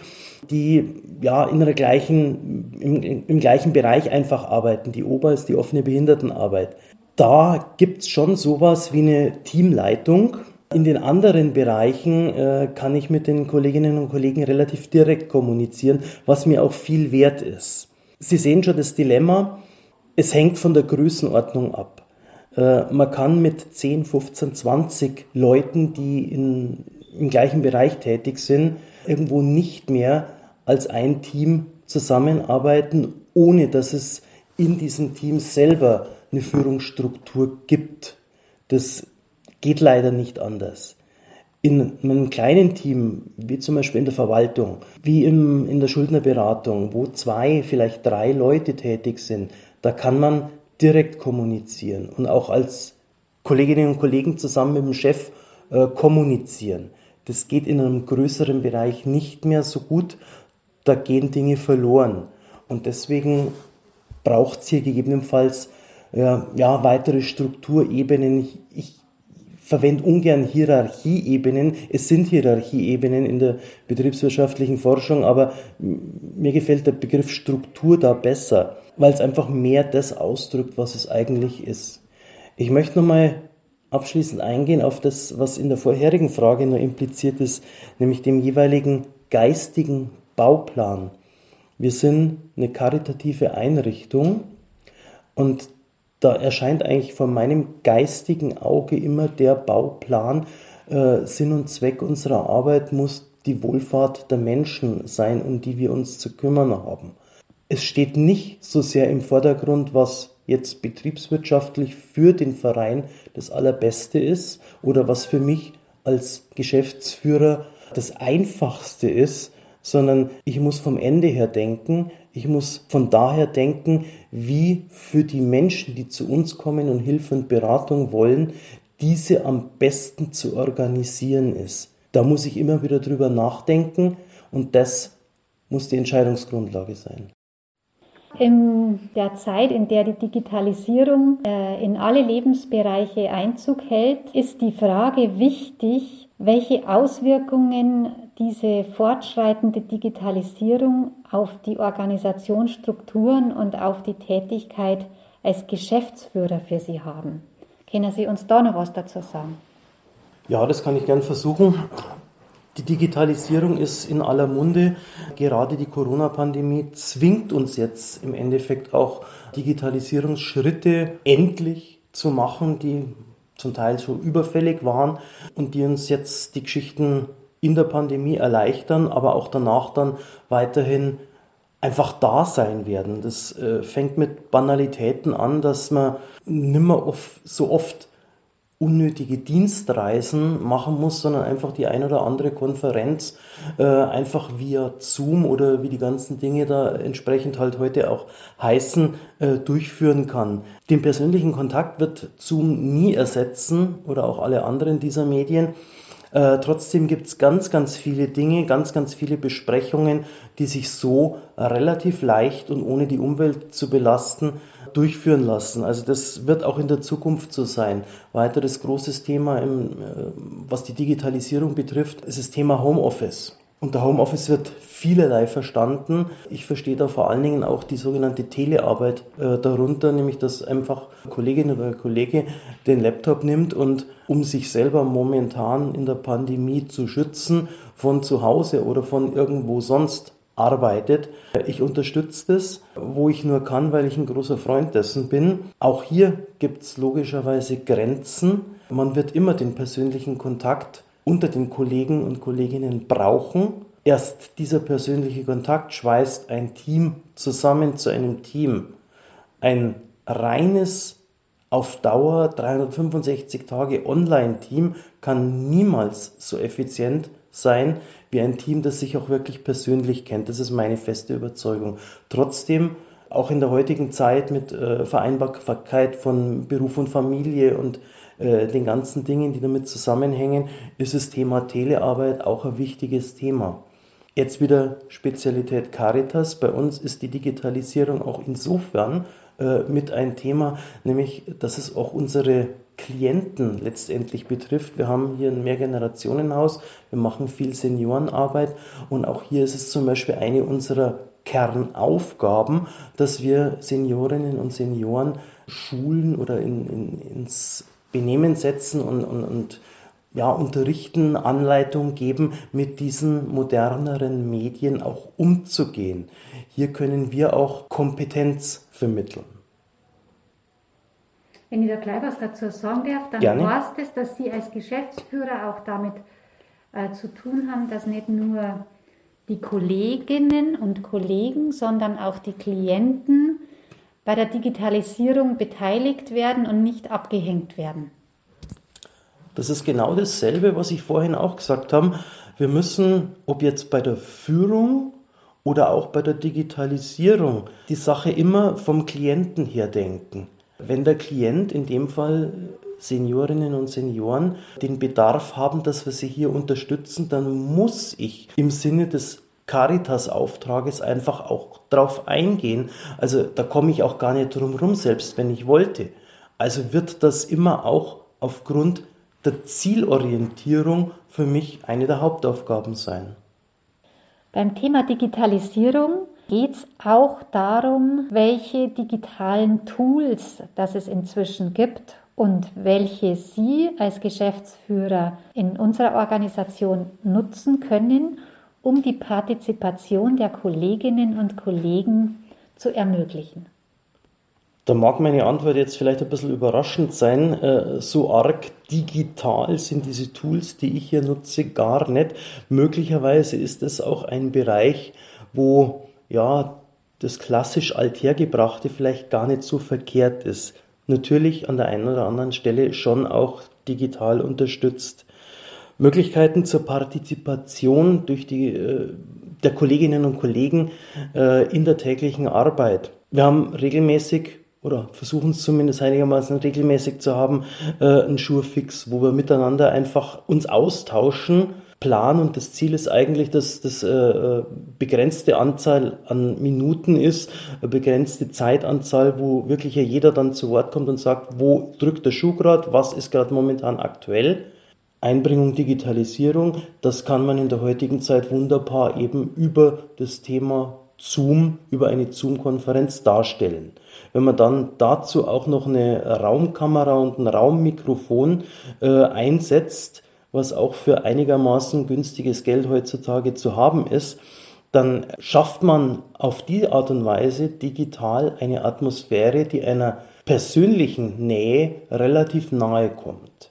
die ja in der gleichen, im, im gleichen Bereich einfach arbeiten. Die OBA ist die offene Behindertenarbeit. Da gibt es schon sowas wie eine Teamleitung. In den anderen Bereichen äh, kann ich mit den Kolleginnen und Kollegen relativ direkt kommunizieren, was mir auch viel wert ist. Sie sehen schon das Dilemma, es hängt von der Größenordnung ab. Äh, man kann mit 10, 15, 20 Leuten, die in, im gleichen Bereich tätig sind, irgendwo nicht mehr als ein Team zusammenarbeiten, ohne dass es in diesem Team selber eine Führungsstruktur gibt. Das geht leider nicht anders. In einem kleinen Team, wie zum Beispiel in der Verwaltung, wie im, in der Schuldnerberatung, wo zwei, vielleicht drei Leute tätig sind, da kann man direkt kommunizieren und auch als Kolleginnen und Kollegen zusammen mit dem Chef äh, kommunizieren. Das geht in einem größeren Bereich nicht mehr so gut. Da gehen Dinge verloren. Und deswegen braucht es hier gegebenenfalls äh, ja, weitere Strukturebenen. Ich, ich verwende ungern Hierarchieebenen. Es sind Hierarchieebenen in der betriebswirtschaftlichen Forschung, aber mir gefällt der Begriff Struktur da besser, weil es einfach mehr das ausdrückt, was es eigentlich ist. Ich möchte nochmal abschließend eingehen auf das, was in der vorherigen Frage nur impliziert ist, nämlich dem jeweiligen geistigen Bauplan. Wir sind eine karitative Einrichtung und da erscheint eigentlich vor meinem geistigen Auge immer der Bauplan. Äh, Sinn und Zweck unserer Arbeit muss die Wohlfahrt der Menschen sein, um die wir uns zu kümmern haben. Es steht nicht so sehr im Vordergrund, was jetzt betriebswirtschaftlich für den Verein das Allerbeste ist oder was für mich als Geschäftsführer das Einfachste ist, sondern ich muss vom Ende her denken, ich muss von daher denken, wie für die Menschen, die zu uns kommen und Hilfe und Beratung wollen, diese am besten zu organisieren ist. Da muss ich immer wieder drüber nachdenken und das muss die Entscheidungsgrundlage sein. In der Zeit, in der die Digitalisierung äh, in alle Lebensbereiche Einzug hält, ist die Frage wichtig, welche Auswirkungen diese fortschreitende Digitalisierung auf die Organisationsstrukturen und auf die Tätigkeit als Geschäftsführer für Sie haben. Können Sie uns da noch was dazu sagen? Ja, das kann ich gern versuchen. Die Digitalisierung ist in aller Munde. Gerade die Corona-Pandemie zwingt uns jetzt im Endeffekt auch Digitalisierungsschritte endlich zu machen, die zum Teil so überfällig waren und die uns jetzt die Geschichten in der Pandemie erleichtern, aber auch danach dann weiterhin einfach da sein werden. Das äh, fängt mit Banalitäten an, dass man nimmer so oft unnötige Dienstreisen machen muss, sondern einfach die ein oder andere Konferenz äh, einfach via Zoom oder wie die ganzen Dinge da entsprechend halt heute auch heißen, äh, durchführen kann. Den persönlichen Kontakt wird Zoom nie ersetzen oder auch alle anderen dieser Medien. Äh, trotzdem gibt es ganz, ganz viele Dinge, ganz, ganz viele Besprechungen, die sich so relativ leicht und ohne die Umwelt zu belasten durchführen lassen. Also das wird auch in der Zukunft so sein. Weiteres großes Thema, im, äh, was die Digitalisierung betrifft, ist das Thema Homeoffice. Unter Homeoffice wird vielerlei verstanden. Ich verstehe da vor allen Dingen auch die sogenannte Telearbeit äh, darunter, nämlich dass einfach Kollegin oder Kollege den Laptop nimmt und um sich selber momentan in der Pandemie zu schützen, von zu Hause oder von irgendwo sonst arbeitet. Ich unterstütze das, wo ich nur kann, weil ich ein großer Freund dessen bin. Auch hier gibt es logischerweise Grenzen. Man wird immer den persönlichen Kontakt unter den Kollegen und Kolleginnen brauchen. Erst dieser persönliche Kontakt schweißt ein Team zusammen zu einem Team. Ein reines, auf Dauer 365 Tage Online-Team kann niemals so effizient sein wie ein Team, das sich auch wirklich persönlich kennt. Das ist meine feste Überzeugung. Trotzdem auch in der heutigen Zeit mit äh, Vereinbarkeit von Beruf und Familie und äh, den ganzen Dingen, die damit zusammenhängen, ist das Thema Telearbeit auch ein wichtiges Thema. Jetzt wieder Spezialität Caritas. Bei uns ist die Digitalisierung auch insofern äh, mit ein Thema, nämlich dass es auch unsere Klienten letztendlich betrifft. Wir haben hier ein Mehrgenerationenhaus, wir machen viel Seniorenarbeit und auch hier ist es zum Beispiel eine unserer Kernaufgaben, dass wir Seniorinnen und Senioren schulen oder in, in, ins Benehmen setzen und, und, und ja, unterrichten, Anleitung geben, mit diesen moderneren Medien auch umzugehen. Hier können wir auch Kompetenz vermitteln. Wenn ich da gleich was dazu sagen darf, dann Gerne. heißt es, dass Sie als Geschäftsführer auch damit äh, zu tun haben, dass nicht nur die Kolleginnen und Kollegen, sondern auch die Klienten bei der Digitalisierung beteiligt werden und nicht abgehängt werden. Das ist genau dasselbe, was ich vorhin auch gesagt habe. Wir müssen, ob jetzt bei der Führung oder auch bei der Digitalisierung, die Sache immer vom Klienten her denken. Wenn der Klient, in dem Fall Seniorinnen und Senioren, den Bedarf haben, dass wir sie hier unterstützen, dann muss ich im Sinne des Caritas-Auftrages einfach auch drauf eingehen. Also da komme ich auch gar nicht drum rum, selbst wenn ich wollte. Also wird das immer auch aufgrund der Zielorientierung für mich eine der Hauptaufgaben sein. Beim Thema Digitalisierung geht es auch darum, welche digitalen Tools das es inzwischen gibt und welche Sie als Geschäftsführer in unserer Organisation nutzen können, um die Partizipation der Kolleginnen und Kollegen zu ermöglichen. Da mag meine Antwort jetzt vielleicht ein bisschen überraschend sein. Äh, so arg digital sind diese Tools, die ich hier nutze, gar nicht. Möglicherweise ist es auch ein Bereich, wo ja das klassisch althergebrachte vielleicht gar nicht so verkehrt ist. Natürlich an der einen oder anderen Stelle schon auch digital unterstützt. Möglichkeiten zur Partizipation durch die äh, der Kolleginnen und Kollegen äh, in der täglichen Arbeit. Wir haben regelmäßig oder versuchen es zumindest einigermaßen regelmäßig zu haben, äh, einen Schurfix, wo wir miteinander einfach uns austauschen, Plan und das Ziel ist eigentlich, dass das äh, begrenzte Anzahl an Minuten ist, eine begrenzte Zeitanzahl, wo wirklich ja jeder dann zu Wort kommt und sagt, wo drückt der Schuh gerade, was ist gerade momentan aktuell. Einbringung Digitalisierung, das kann man in der heutigen Zeit wunderbar eben über das Thema Zoom, über eine Zoom-Konferenz darstellen. Wenn man dann dazu auch noch eine Raumkamera und ein Raummikrofon äh, einsetzt, was auch für einigermaßen günstiges Geld heutzutage zu haben ist, dann schafft man auf die Art und Weise digital eine Atmosphäre, die einer persönlichen Nähe relativ nahe kommt.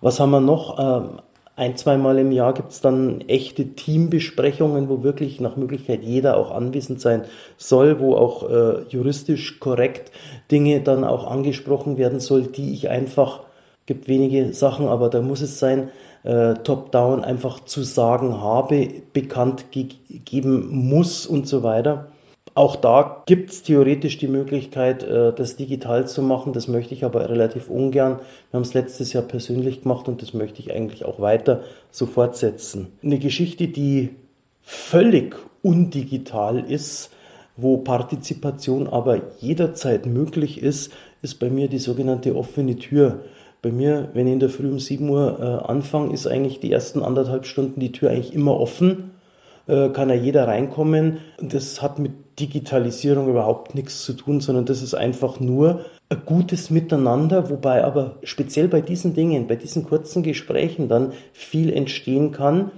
Was haben wir noch? Ein, zweimal im Jahr gibt es dann echte Teambesprechungen, wo wirklich nach Möglichkeit jeder auch anwesend sein soll, wo auch äh, juristisch korrekt Dinge dann auch angesprochen werden soll, die ich einfach, gibt wenige Sachen, aber da muss es sein, äh, top-down einfach zu sagen habe, bekannt geben muss und so weiter. Auch da gibt es theoretisch die Möglichkeit, äh, das digital zu machen. Das möchte ich aber relativ ungern. Wir haben es letztes Jahr persönlich gemacht und das möchte ich eigentlich auch weiter so fortsetzen. Eine Geschichte, die völlig undigital ist, wo Partizipation aber jederzeit möglich ist, ist bei mir die sogenannte offene Tür. Bei mir, wenn ich in der Früh um 7 Uhr äh, anfange, ist eigentlich die ersten anderthalb Stunden die Tür eigentlich immer offen. Äh, kann ja jeder reinkommen. Das hat mit Digitalisierung überhaupt nichts zu tun, sondern das ist einfach nur ein gutes Miteinander, wobei aber speziell bei diesen Dingen, bei diesen kurzen Gesprächen dann viel entstehen kann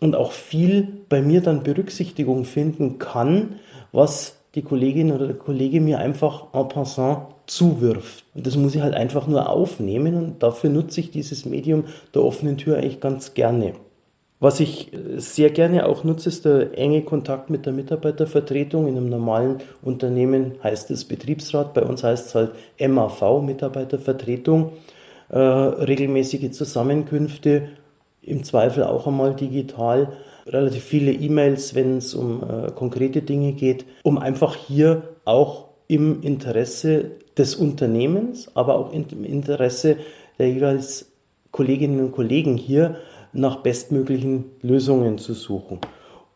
und auch viel bei mir dann Berücksichtigung finden kann, was die Kollegin oder der Kollege mir einfach en passant zuwirft. Und das muss ich halt einfach nur aufnehmen und dafür nutze ich dieses Medium der offenen Tür eigentlich ganz gerne. Was ich sehr gerne auch nutze, ist der enge Kontakt mit der Mitarbeitervertretung. In einem normalen Unternehmen heißt es Betriebsrat, bei uns heißt es halt MAV, Mitarbeitervertretung. Äh, regelmäßige Zusammenkünfte, im Zweifel auch einmal digital, relativ viele E-Mails, wenn es um äh, konkrete Dinge geht, um einfach hier auch im Interesse des Unternehmens, aber auch im Interesse der jeweils Kolleginnen und Kollegen hier nach bestmöglichen Lösungen zu suchen.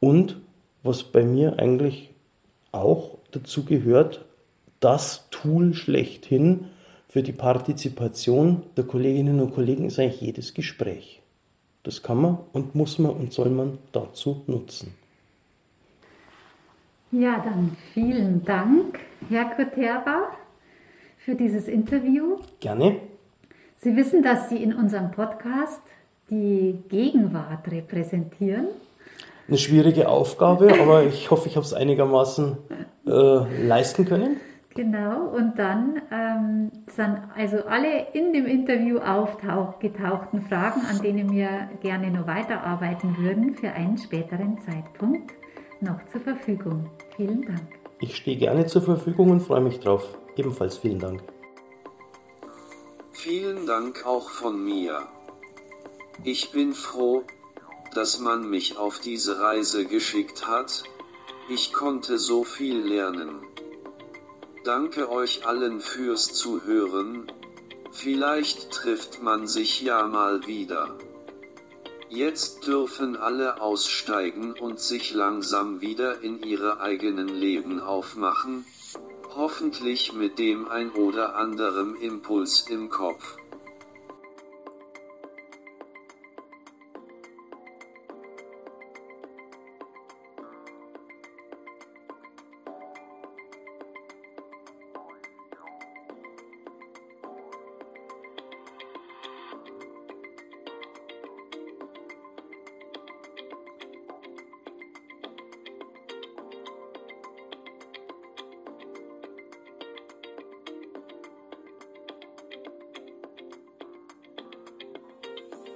Und was bei mir eigentlich auch dazu gehört, das Tool schlechthin für die Partizipation der Kolleginnen und Kollegen ist eigentlich jedes Gespräch. Das kann man und muss man und soll man dazu nutzen. Ja, dann vielen Dank, Herr Kotera, für dieses Interview. Gerne. Sie wissen, dass Sie in unserem Podcast die Gegenwart repräsentieren. Eine schwierige Aufgabe, aber ich hoffe, ich habe es einigermaßen äh, leisten können. Genau, und dann ähm, sind also alle in dem Interview aufgetauchten Fragen, an denen wir gerne noch weiterarbeiten würden, für einen späteren Zeitpunkt noch zur Verfügung. Vielen Dank. Ich stehe gerne zur Verfügung und freue mich drauf. Ebenfalls vielen Dank. Vielen Dank auch von mir. Ich bin froh, dass man mich auf diese Reise geschickt hat. Ich konnte so viel lernen. Danke euch allen fürs Zuhören. Vielleicht trifft man sich ja mal wieder. Jetzt dürfen alle aussteigen und sich langsam wieder in ihre eigenen Leben aufmachen, hoffentlich mit dem ein oder anderem Impuls im Kopf.